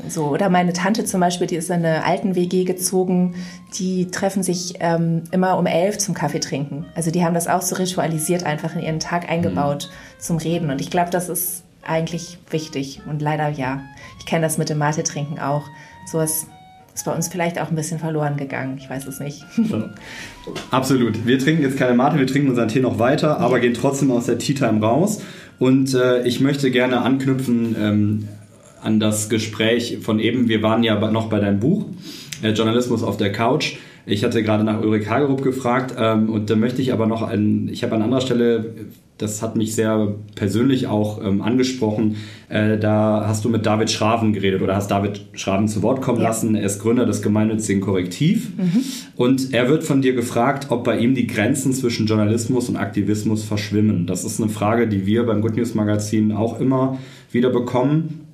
So, oder meine Tante zum Beispiel, die ist in eine alten WG gezogen, die treffen sich ähm, immer um elf zum Kaffee trinken. Also die haben das auch so ritualisiert, einfach in ihren Tag eingebaut mhm. zum Reden. Und ich glaube, das ist eigentlich wichtig. Und leider ja, ich kenne das mit dem Mate trinken auch. So ist, ist bei uns vielleicht auch ein bisschen verloren gegangen. Ich weiß es nicht. Ja. Absolut. Wir trinken jetzt keine Mate, wir trinken unseren Tee noch weiter, aber ja. gehen trotzdem aus der Tea Time raus. Und äh, ich möchte gerne anknüpfen ähm, an das Gespräch von eben. Wir waren ja noch bei deinem Buch, äh, Journalismus auf der Couch. Ich hatte gerade nach Ulrich Hagerup gefragt ähm, und da möchte ich aber noch, ein, ich habe an anderer Stelle, das hat mich sehr persönlich auch ähm, angesprochen, äh, da hast du mit David Schraven geredet oder hast David Schraven zu Wort kommen ja. lassen. Er ist Gründer des gemeinnützigen Korrektiv mhm. und er wird von dir gefragt, ob bei ihm die Grenzen zwischen Journalismus und Aktivismus verschwimmen. Das ist eine Frage, die wir beim Good News Magazin auch immer wieder bekommen.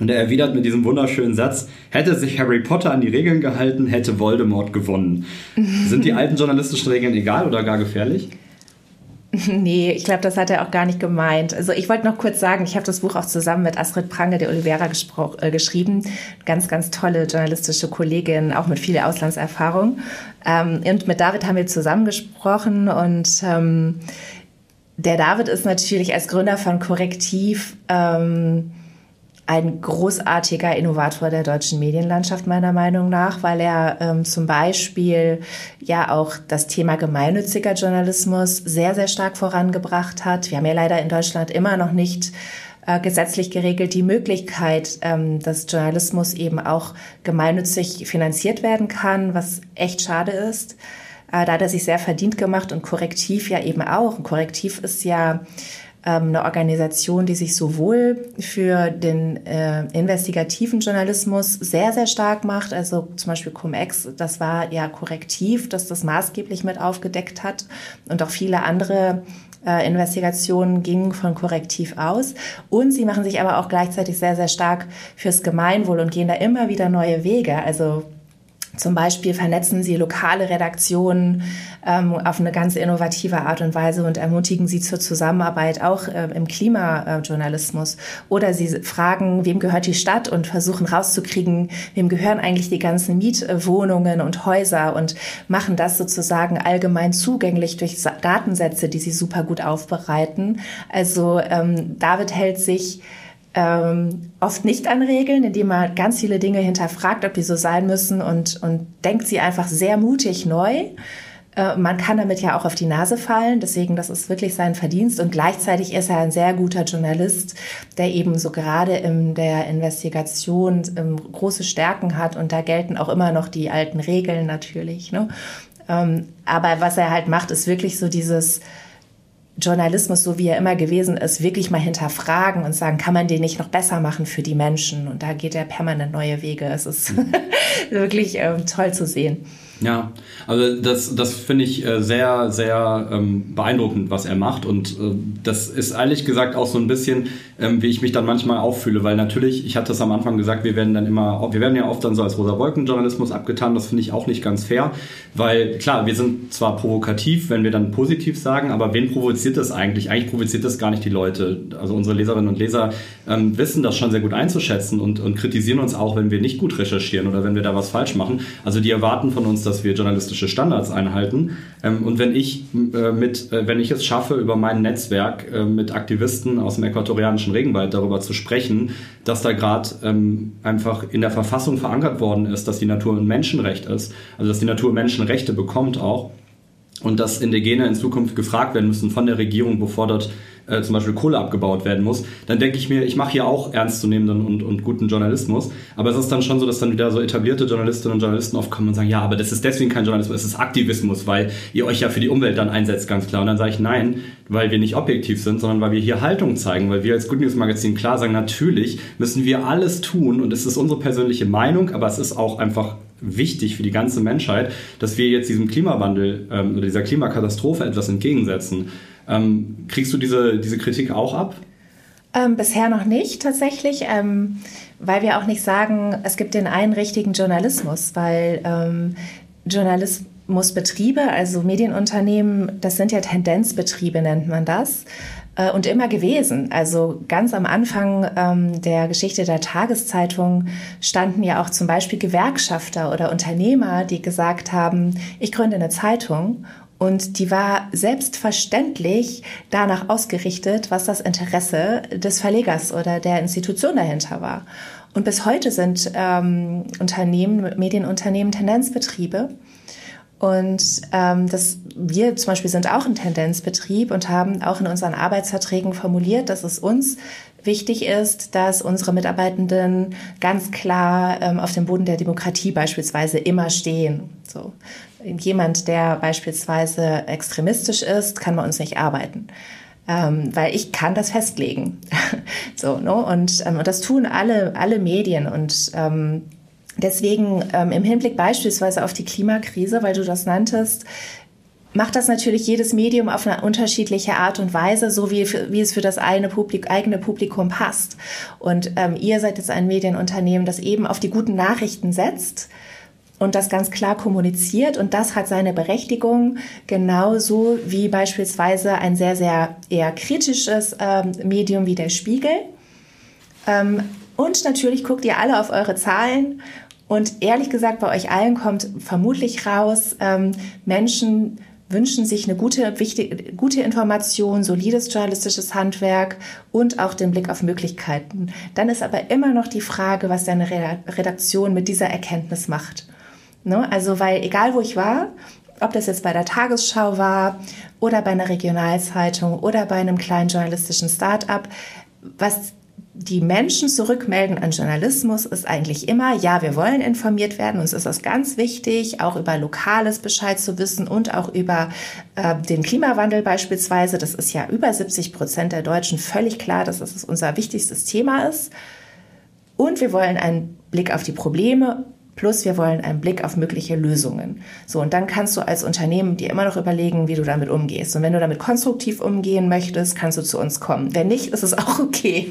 Und er erwidert mit diesem wunderschönen Satz, hätte sich Harry Potter an die Regeln gehalten, hätte Voldemort gewonnen. Sind die alten journalistischen Regeln egal oder gar gefährlich? Nee, ich glaube, das hat er auch gar nicht gemeint. Also ich wollte noch kurz sagen, ich habe das Buch auch zusammen mit Astrid Prange de Oliveira äh, geschrieben. Ganz, ganz tolle journalistische Kollegin, auch mit viel Auslandserfahrung. Ähm, und mit David haben wir zusammen gesprochen und ähm, der David ist natürlich als Gründer von Korrektiv ähm, ein großartiger Innovator der deutschen Medienlandschaft meiner Meinung nach, weil er ähm, zum Beispiel ja auch das Thema gemeinnütziger Journalismus sehr, sehr stark vorangebracht hat. Wir haben ja leider in Deutschland immer noch nicht äh, gesetzlich geregelt die Möglichkeit, ähm, dass Journalismus eben auch gemeinnützig finanziert werden kann, was echt schade ist. Äh, da hat er sich sehr verdient gemacht und Korrektiv ja eben auch. Und Korrektiv ist ja eine Organisation, die sich sowohl für den äh, investigativen Journalismus sehr, sehr stark macht, also zum Beispiel Cum-Ex, das war ja korrektiv, dass das maßgeblich mit aufgedeckt hat und auch viele andere äh, Investigationen gingen von korrektiv aus. Und sie machen sich aber auch gleichzeitig sehr, sehr stark fürs Gemeinwohl und gehen da immer wieder neue Wege. Also zum Beispiel vernetzen sie lokale Redaktionen ähm, auf eine ganz innovative Art und Weise und ermutigen sie zur Zusammenarbeit auch äh, im Klimajournalismus. Oder sie fragen, wem gehört die Stadt und versuchen rauszukriegen, wem gehören eigentlich die ganzen Mietwohnungen und Häuser und machen das sozusagen allgemein zugänglich durch Datensätze, die sie super gut aufbereiten. Also ähm, David hält sich ähm, oft nicht an Regeln, indem man ganz viele Dinge hinterfragt, ob die so sein müssen und, und denkt sie einfach sehr mutig neu. Äh, man kann damit ja auch auf die Nase fallen, deswegen das ist wirklich sein Verdienst und gleichzeitig ist er ein sehr guter Journalist, der eben so gerade in der Investigation ähm, große Stärken hat und da gelten auch immer noch die alten Regeln natürlich. Ne? Ähm, aber was er halt macht, ist wirklich so dieses Journalismus, so wie er immer gewesen ist, wirklich mal hinterfragen und sagen, kann man den nicht noch besser machen für die Menschen? Und da geht er permanent neue Wege. Es ist wirklich ähm, toll zu sehen. Ja, also das, das finde ich äh, sehr, sehr ähm, beeindruckend, was er macht. Und äh, das ist ehrlich gesagt auch so ein bisschen, ähm, wie ich mich dann manchmal auffühle, weil natürlich, ich hatte es am Anfang gesagt, wir werden dann immer, wir werden ja oft dann so als rosa Wolken-Journalismus abgetan. Das finde ich auch nicht ganz fair, weil klar, wir sind zwar provokativ, wenn wir dann positiv sagen, aber wen provoziert das eigentlich? Eigentlich provoziert das gar nicht die Leute. Also unsere Leserinnen und Leser ähm, wissen das schon sehr gut einzuschätzen und, und kritisieren uns auch, wenn wir nicht gut recherchieren oder wenn wir da was falsch machen. Also die erwarten von uns, dass wir journalistische Standards einhalten. Ähm, und wenn ich äh, mit, äh, wenn ich es schaffe, über mein Netzwerk äh, mit Aktivisten aus dem äquatorianischen Regenwald darüber zu sprechen, dass da gerade ähm, einfach in der Verfassung verankert worden ist, dass die Natur ein Menschenrecht ist, also dass die Natur Menschenrechte bekommt auch und dass Indigene in Zukunft gefragt werden müssen von der Regierung, bevor dort äh, zum Beispiel Kohle abgebaut werden muss, dann denke ich mir, ich mache hier auch ernstzunehmenden und, und guten Journalismus. Aber es ist dann schon so, dass dann wieder so etablierte Journalistinnen und Journalisten aufkommen und sagen, ja, aber das ist deswegen kein Journalismus, es ist Aktivismus, weil ihr euch ja für die Umwelt dann einsetzt, ganz klar. Und dann sage ich, nein, weil wir nicht objektiv sind, sondern weil wir hier Haltung zeigen, weil wir als Good News Magazin klar sagen, natürlich müssen wir alles tun und es ist unsere persönliche Meinung, aber es ist auch einfach wichtig für die ganze Menschheit, dass wir jetzt diesem Klimawandel ähm, oder dieser Klimakatastrophe etwas entgegensetzen. Ähm, kriegst du diese, diese Kritik auch ab? Ähm, bisher noch nicht tatsächlich, ähm, weil wir auch nicht sagen, es gibt den einen richtigen Journalismus, weil ähm, Journalismusbetriebe, also Medienunternehmen, das sind ja Tendenzbetriebe, nennt man das äh, und immer gewesen. Also ganz am Anfang ähm, der Geschichte der Tageszeitung standen ja auch zum Beispiel Gewerkschafter oder Unternehmer, die gesagt haben, ich gründe eine Zeitung und die war selbstverständlich danach ausgerichtet, was das Interesse des Verlegers oder der Institution dahinter war. Und bis heute sind ähm, Unternehmen, Medienunternehmen Tendenzbetriebe. Und ähm, das, wir zum Beispiel sind auch ein Tendenzbetrieb und haben auch in unseren Arbeitsverträgen formuliert, dass es uns wichtig ist, dass unsere Mitarbeitenden ganz klar ähm, auf dem Boden der Demokratie beispielsweise immer stehen. So jemand, der beispielsweise extremistisch ist, kann bei uns nicht arbeiten. Ähm, weil ich kann das festlegen. so, ne? und, ähm, und das tun alle, alle Medien. Und ähm, deswegen ähm, im Hinblick beispielsweise auf die Klimakrise, weil du das nanntest, macht das natürlich jedes Medium auf eine unterschiedliche Art und Weise, so wie, wie es für das eine Publik, eigene Publikum passt. Und ähm, ihr seid jetzt ein Medienunternehmen, das eben auf die guten Nachrichten setzt und das ganz klar kommuniziert und das hat seine Berechtigung, genauso wie beispielsweise ein sehr, sehr eher kritisches ähm, Medium wie der Spiegel. Ähm, und natürlich guckt ihr alle auf eure Zahlen und ehrlich gesagt, bei euch allen kommt vermutlich raus, ähm, Menschen wünschen sich eine gute, wichtige, gute Information, solides journalistisches Handwerk und auch den Blick auf Möglichkeiten. Dann ist aber immer noch die Frage, was deine Redaktion mit dieser Erkenntnis macht. Ne? Also, weil egal wo ich war, ob das jetzt bei der Tagesschau war oder bei einer Regionalzeitung oder bei einem kleinen journalistischen Start-up, was die Menschen zurückmelden an Journalismus ist eigentlich immer, ja, wir wollen informiert werden, uns ist das ganz wichtig, auch über Lokales Bescheid zu wissen und auch über äh, den Klimawandel beispielsweise. Das ist ja über 70 Prozent der Deutschen völlig klar, dass das unser wichtigstes Thema ist. Und wir wollen einen Blick auf die Probleme Plus wir wollen einen Blick auf mögliche Lösungen. So, und dann kannst du als Unternehmen dir immer noch überlegen, wie du damit umgehst. Und wenn du damit konstruktiv umgehen möchtest, kannst du zu uns kommen. Wenn nicht, ist es auch okay.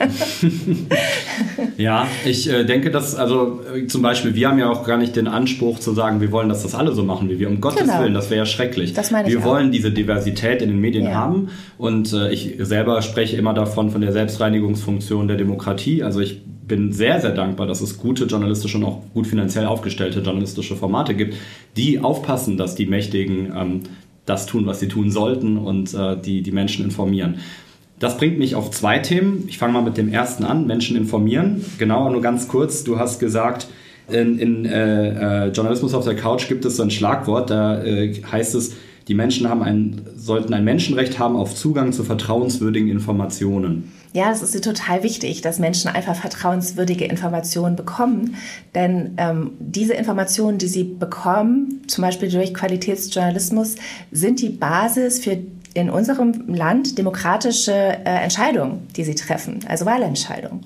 ja, ich äh, denke, dass, also äh, zum Beispiel, wir haben ja auch gar nicht den Anspruch zu sagen, wir wollen, dass das alle so machen wie wir. Um Gottes genau. Willen, das wäre ja schrecklich. Das meine ich wir auch. wollen diese Diversität in den Medien ja. haben. Und äh, ich selber spreche immer davon, von der Selbstreinigungsfunktion der Demokratie. Also ich bin sehr, sehr dankbar, dass es gute journalistische und auch gut finanziell aufgestellte journalistische Formate gibt, die aufpassen, dass die Mächtigen ähm, das tun, was sie tun sollten und äh, die, die Menschen informieren. Das bringt mich auf zwei Themen. Ich fange mal mit dem ersten an, Menschen informieren. Genau, nur ganz kurz, du hast gesagt, in, in äh, äh, Journalismus auf der Couch gibt es so ein Schlagwort, da äh, heißt es, die Menschen haben ein, sollten ein Menschenrecht haben auf Zugang zu vertrauenswürdigen Informationen. Ja, es ist total wichtig, dass Menschen einfach vertrauenswürdige Informationen bekommen. Denn ähm, diese Informationen, die sie bekommen, zum Beispiel durch Qualitätsjournalismus, sind die Basis für in unserem Land demokratische äh, Entscheidungen, die sie treffen, also Wahlentscheidungen.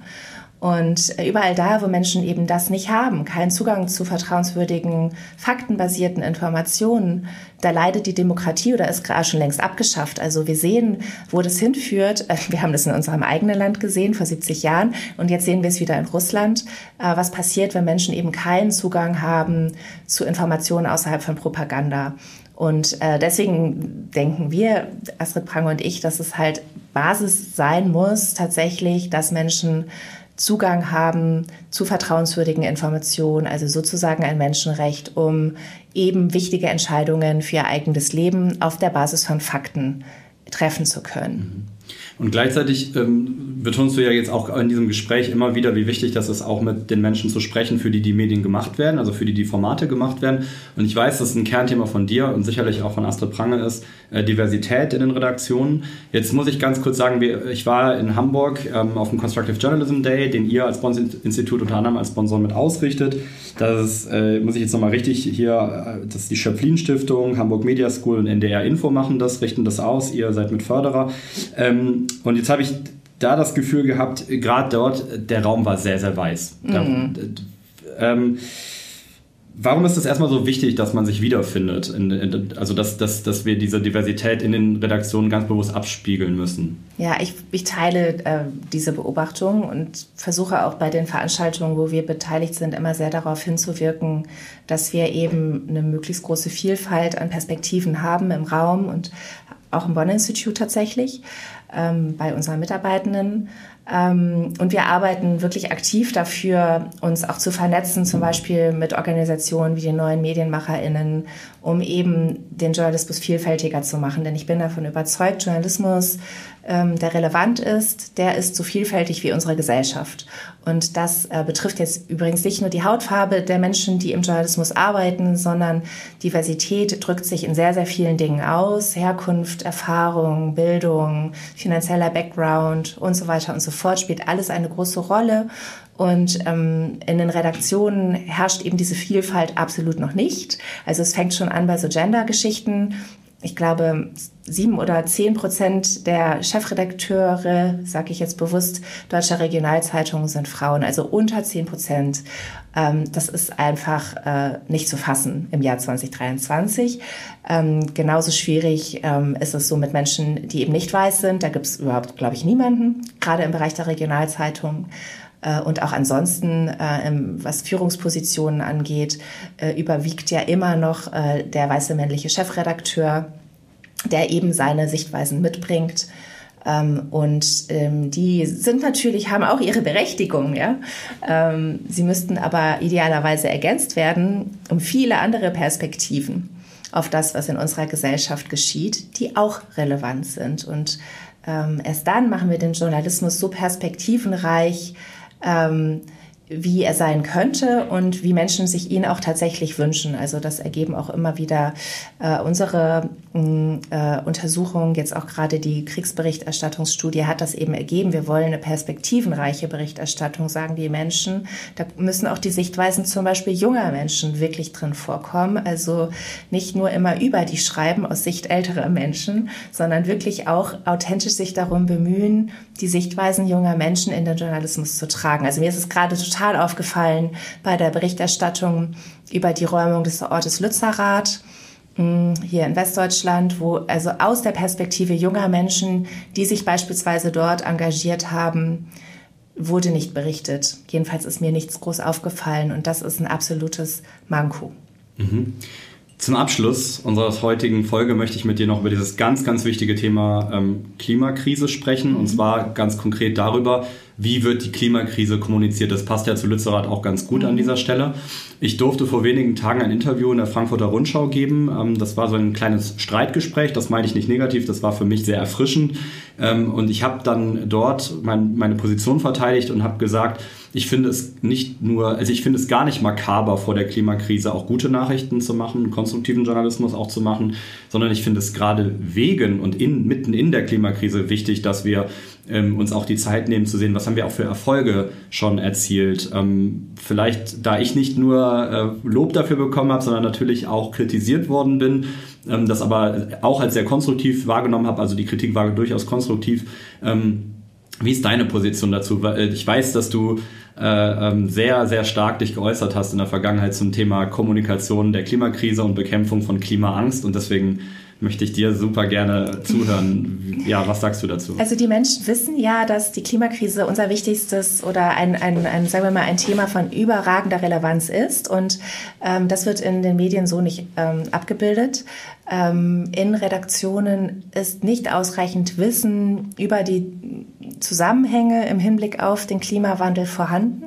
Und überall da, wo Menschen eben das nicht haben, keinen Zugang zu vertrauenswürdigen, faktenbasierten Informationen, da leidet die Demokratie oder ist gerade schon längst abgeschafft. Also wir sehen, wo das hinführt. Wir haben das in unserem eigenen Land gesehen vor 70 Jahren und jetzt sehen wir es wieder in Russland. Äh, was passiert, wenn Menschen eben keinen Zugang haben zu Informationen außerhalb von Propaganda? Und äh, deswegen denken wir, Astrid Prange und ich, dass es halt Basis sein muss, tatsächlich, dass Menschen Zugang haben zu vertrauenswürdigen Informationen, also sozusagen ein Menschenrecht, um eben wichtige Entscheidungen für ihr eigenes Leben auf der Basis von Fakten treffen zu können. Mhm. Und gleichzeitig ähm, betonst du ja jetzt auch in diesem Gespräch immer wieder, wie wichtig das ist, auch mit den Menschen zu sprechen, für die die Medien gemacht werden, also für die die Formate gemacht werden. Und ich weiß, dass ein Kernthema von dir und sicherlich auch von Astrid Prange ist, äh, Diversität in den Redaktionen. Jetzt muss ich ganz kurz sagen, ich war in Hamburg ähm, auf dem Constructive Journalism Day, den ihr als Bonds-Institut unter anderem als Sponsor mit ausrichtet. Das äh, muss ich jetzt nochmal richtig hier, äh, das ist die Schöpflin Stiftung, Hamburg Media School und NDR Info machen das, richten das aus. Ihr seid mit Förderer. Ähm, und jetzt habe ich da das Gefühl gehabt, gerade dort, der Raum war sehr, sehr weiß. Mhm. Da, ähm, Warum ist es erstmal so wichtig, dass man sich wiederfindet? In, in, also, dass, dass, dass wir diese Diversität in den Redaktionen ganz bewusst abspiegeln müssen? Ja, ich, ich teile äh, diese Beobachtung und versuche auch bei den Veranstaltungen, wo wir beteiligt sind, immer sehr darauf hinzuwirken, dass wir eben eine möglichst große Vielfalt an Perspektiven haben im Raum und auch im Bonn Institute tatsächlich ähm, bei unseren Mitarbeitenden. Ähm, und wir arbeiten wirklich aktiv dafür, uns auch zu vernetzen, zum Beispiel mit Organisationen wie den neuen MedienmacherInnen, um eben den Journalismus vielfältiger zu machen. Denn ich bin davon überzeugt, Journalismus ähm, der relevant ist, der ist so vielfältig wie unsere Gesellschaft. Und das äh, betrifft jetzt übrigens nicht nur die Hautfarbe der Menschen, die im Journalismus arbeiten, sondern Diversität drückt sich in sehr, sehr vielen Dingen aus. Herkunft, Erfahrung, Bildung, finanzieller Background und so weiter und so fort spielt alles eine große Rolle. Und ähm, in den Redaktionen herrscht eben diese Vielfalt absolut noch nicht. Also es fängt schon an bei so Gender-Geschichten ich glaube, sieben oder zehn Prozent der Chefredakteure, sage ich jetzt bewusst, deutscher Regionalzeitungen sind Frauen, also unter zehn Prozent. Ähm, das ist einfach äh, nicht zu fassen im Jahr 2023. Ähm, genauso schwierig ähm, ist es so mit Menschen, die eben nicht weiß sind. Da gibt es überhaupt, glaube ich, niemanden, gerade im Bereich der Regionalzeitungen und auch ansonsten, äh, was Führungspositionen angeht, äh, überwiegt ja immer noch der weiße männliche Chefredakteur, der eben seine Sichtweisen mitbringt. Ähm, und ähm, die sind natürlich, haben auch ihre Berechtigung, ja. Ähm, sie müssten aber idealerweise ergänzt werden um viele andere Perspektiven auf das, was in unserer Gesellschaft geschieht, die auch relevant sind. Und erst dann machen wir den Journalismus so perspektivenreich, ähm, wie er sein könnte und wie Menschen sich ihn auch tatsächlich wünschen. Also das ergeben auch immer wieder äh, unsere mm, äh, Untersuchungen, jetzt auch gerade die Kriegsberichterstattungsstudie hat das eben ergeben. Wir wollen eine perspektivenreiche Berichterstattung, sagen die Menschen. Da müssen auch die Sichtweisen zum Beispiel junger Menschen wirklich drin vorkommen. Also nicht nur immer über die schreiben aus Sicht älterer Menschen, sondern wirklich auch authentisch sich darum bemühen, die Sichtweisen junger Menschen in den Journalismus zu tragen. Also mir ist es gerade total aufgefallen bei der Berichterstattung über die Räumung des Ortes Lützerath hm, hier in Westdeutschland, wo also aus der Perspektive junger Menschen, die sich beispielsweise dort engagiert haben, wurde nicht berichtet. Jedenfalls ist mir nichts groß aufgefallen und das ist ein absolutes Manko. Mhm. Zum Abschluss unserer heutigen Folge möchte ich mit dir noch über dieses ganz, ganz wichtige Thema ähm, Klimakrise sprechen. Und zwar ganz konkret darüber, wie wird die Klimakrise kommuniziert. Das passt ja zu Lützerath auch ganz gut an dieser Stelle. Ich durfte vor wenigen Tagen ein Interview in der Frankfurter Rundschau geben. Ähm, das war so ein kleines Streitgespräch. Das meine ich nicht negativ. Das war für mich sehr erfrischend. Ähm, und ich habe dann dort meine Position verteidigt und habe gesagt, ich finde es nicht nur, also ich finde es gar nicht makaber vor der Klimakrise auch gute Nachrichten zu machen, konstruktiven Journalismus auch zu machen, sondern ich finde es gerade wegen und in, mitten in der Klimakrise wichtig, dass wir ähm, uns auch die Zeit nehmen zu sehen, was haben wir auch für Erfolge schon erzielt. Ähm, vielleicht, da ich nicht nur äh, Lob dafür bekommen habe, sondern natürlich auch kritisiert worden bin, ähm, das aber auch als sehr konstruktiv wahrgenommen habe, also die Kritik war durchaus konstruktiv. Ähm, wie ist deine Position dazu? Äh, ich weiß, dass du äh, ähm, sehr, sehr stark dich geäußert hast in der Vergangenheit zum Thema Kommunikation der Klimakrise und Bekämpfung von Klimaangst und deswegen möchte ich dir super gerne zuhören. Ja, was sagst du dazu? Also die Menschen wissen ja, dass die Klimakrise unser wichtigstes oder ein, ein, ein sagen wir mal, ein Thema von überragender Relevanz ist. Und ähm, das wird in den Medien so nicht ähm, abgebildet. Ähm, in Redaktionen ist nicht ausreichend Wissen über die Zusammenhänge im Hinblick auf den Klimawandel vorhanden.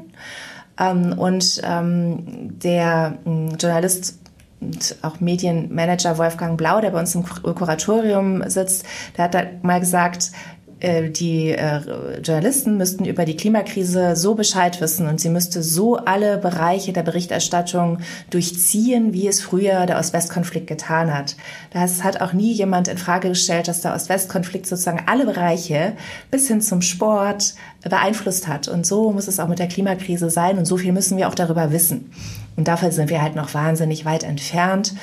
Ähm, und ähm, der Journalist und auch Medienmanager Wolfgang Blau, der bei uns im Kuratorium sitzt, der hat da mal gesagt, äh, die äh, Journalisten müssten über die Klimakrise so Bescheid wissen und sie müsste so alle Bereiche der Berichterstattung durchziehen, wie es früher der Ost-West-Konflikt getan hat. Das hat auch nie jemand in Frage gestellt, dass der Ost-West-Konflikt sozusagen alle Bereiche bis hin zum Sport beeinflusst hat. Und so muss es auch mit der Klimakrise sein und so viel müssen wir auch darüber wissen. Und dafür sind wir halt noch wahnsinnig weit entfernt.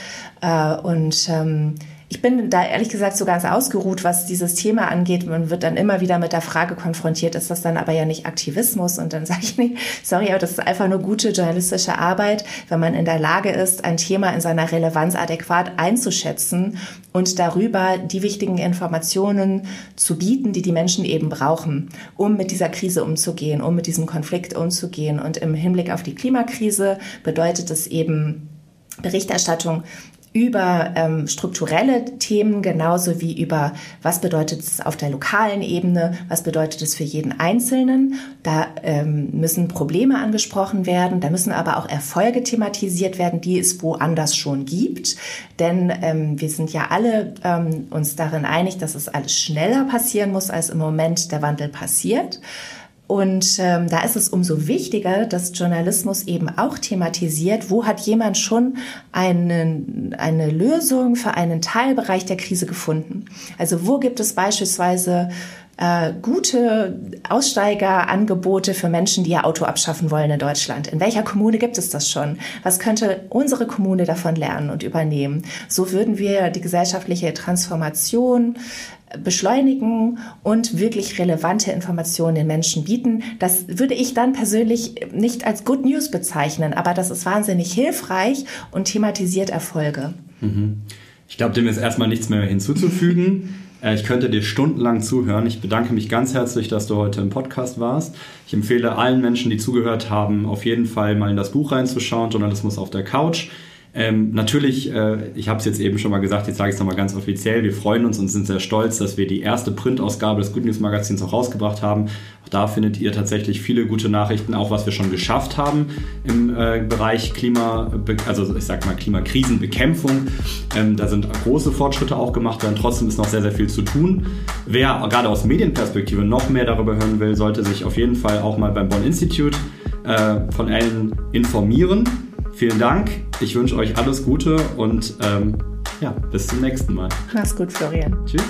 Äh, und ähm, ich bin da ehrlich gesagt so ganz ausgeruht, was dieses Thema angeht. Man wird dann immer wieder mit der Frage konfrontiert, ist das dann aber ja nicht Aktivismus? Und dann sage ich nicht, sorry, aber das ist einfach nur gute journalistische Arbeit, wenn man in der Lage ist, ein Thema in seiner Relevanz adäquat einzuschätzen und darüber die wichtigen Informationen zu bieten, die die Menschen eben brauchen, um mit dieser Krise umzugehen, um mit diesem Konflikt umzugehen. Und im Hinblick auf die Klimakrise bedeutet es eben, Berichterstattung über ähm, strukturelle Themen genauso wie über, was bedeutet es auf der lokalen Ebene, was bedeutet es für jeden Einzelnen. Da ähm, müssen Probleme angesprochen werden, da müssen aber auch Erfolge thematisiert werden, die es woanders schon gibt. Denn ähm, wir sind ja alle ähm, uns darin einig, dass es alles schneller passieren muss, als im Moment der Wandel passiert. Und ähm, da ist es umso wichtiger, dass Journalismus eben auch thematisiert, wo hat jemand schon einen, eine Lösung für einen Teilbereich der Krise gefunden. Also wo gibt es beispielsweise äh, gute Aussteigerangebote für Menschen, die ihr Auto abschaffen wollen in Deutschland? In welcher Kommune gibt es das schon? Was könnte unsere Kommune davon lernen und übernehmen? So würden wir die gesellschaftliche Transformation beschleunigen und wirklich relevante Informationen den Menschen bieten. Das würde ich dann persönlich nicht als Good News bezeichnen, aber das ist wahnsinnig hilfreich und thematisiert Erfolge. Mhm. Ich glaube, dem ist erstmal nichts mehr hinzuzufügen. Äh, ich könnte dir stundenlang zuhören. Ich bedanke mich ganz herzlich, dass du heute im Podcast warst. Ich empfehle allen Menschen, die zugehört haben, auf jeden Fall mal in das Buch reinzuschauen, Journalismus auf der Couch. Ähm, natürlich, äh, ich habe es jetzt eben schon mal gesagt, jetzt sage ich es nochmal ganz offiziell, wir freuen uns und sind sehr stolz, dass wir die erste Printausgabe des Good News Magazins auch rausgebracht haben. Auch da findet ihr tatsächlich viele gute Nachrichten, auch was wir schon geschafft haben im äh, Bereich Klima, also ich sag mal Klimakrisenbekämpfung. Ähm, da sind große Fortschritte auch gemacht werden, trotzdem ist noch sehr, sehr viel zu tun. Wer gerade aus Medienperspektive noch mehr darüber hören will, sollte sich auf jeden Fall auch mal beim Bonn Institute äh, von Ellen informieren. Vielen Dank. Ich wünsche euch alles Gute und ähm, ja, bis zum nächsten Mal. Mach's gut, Florian. Tschüss.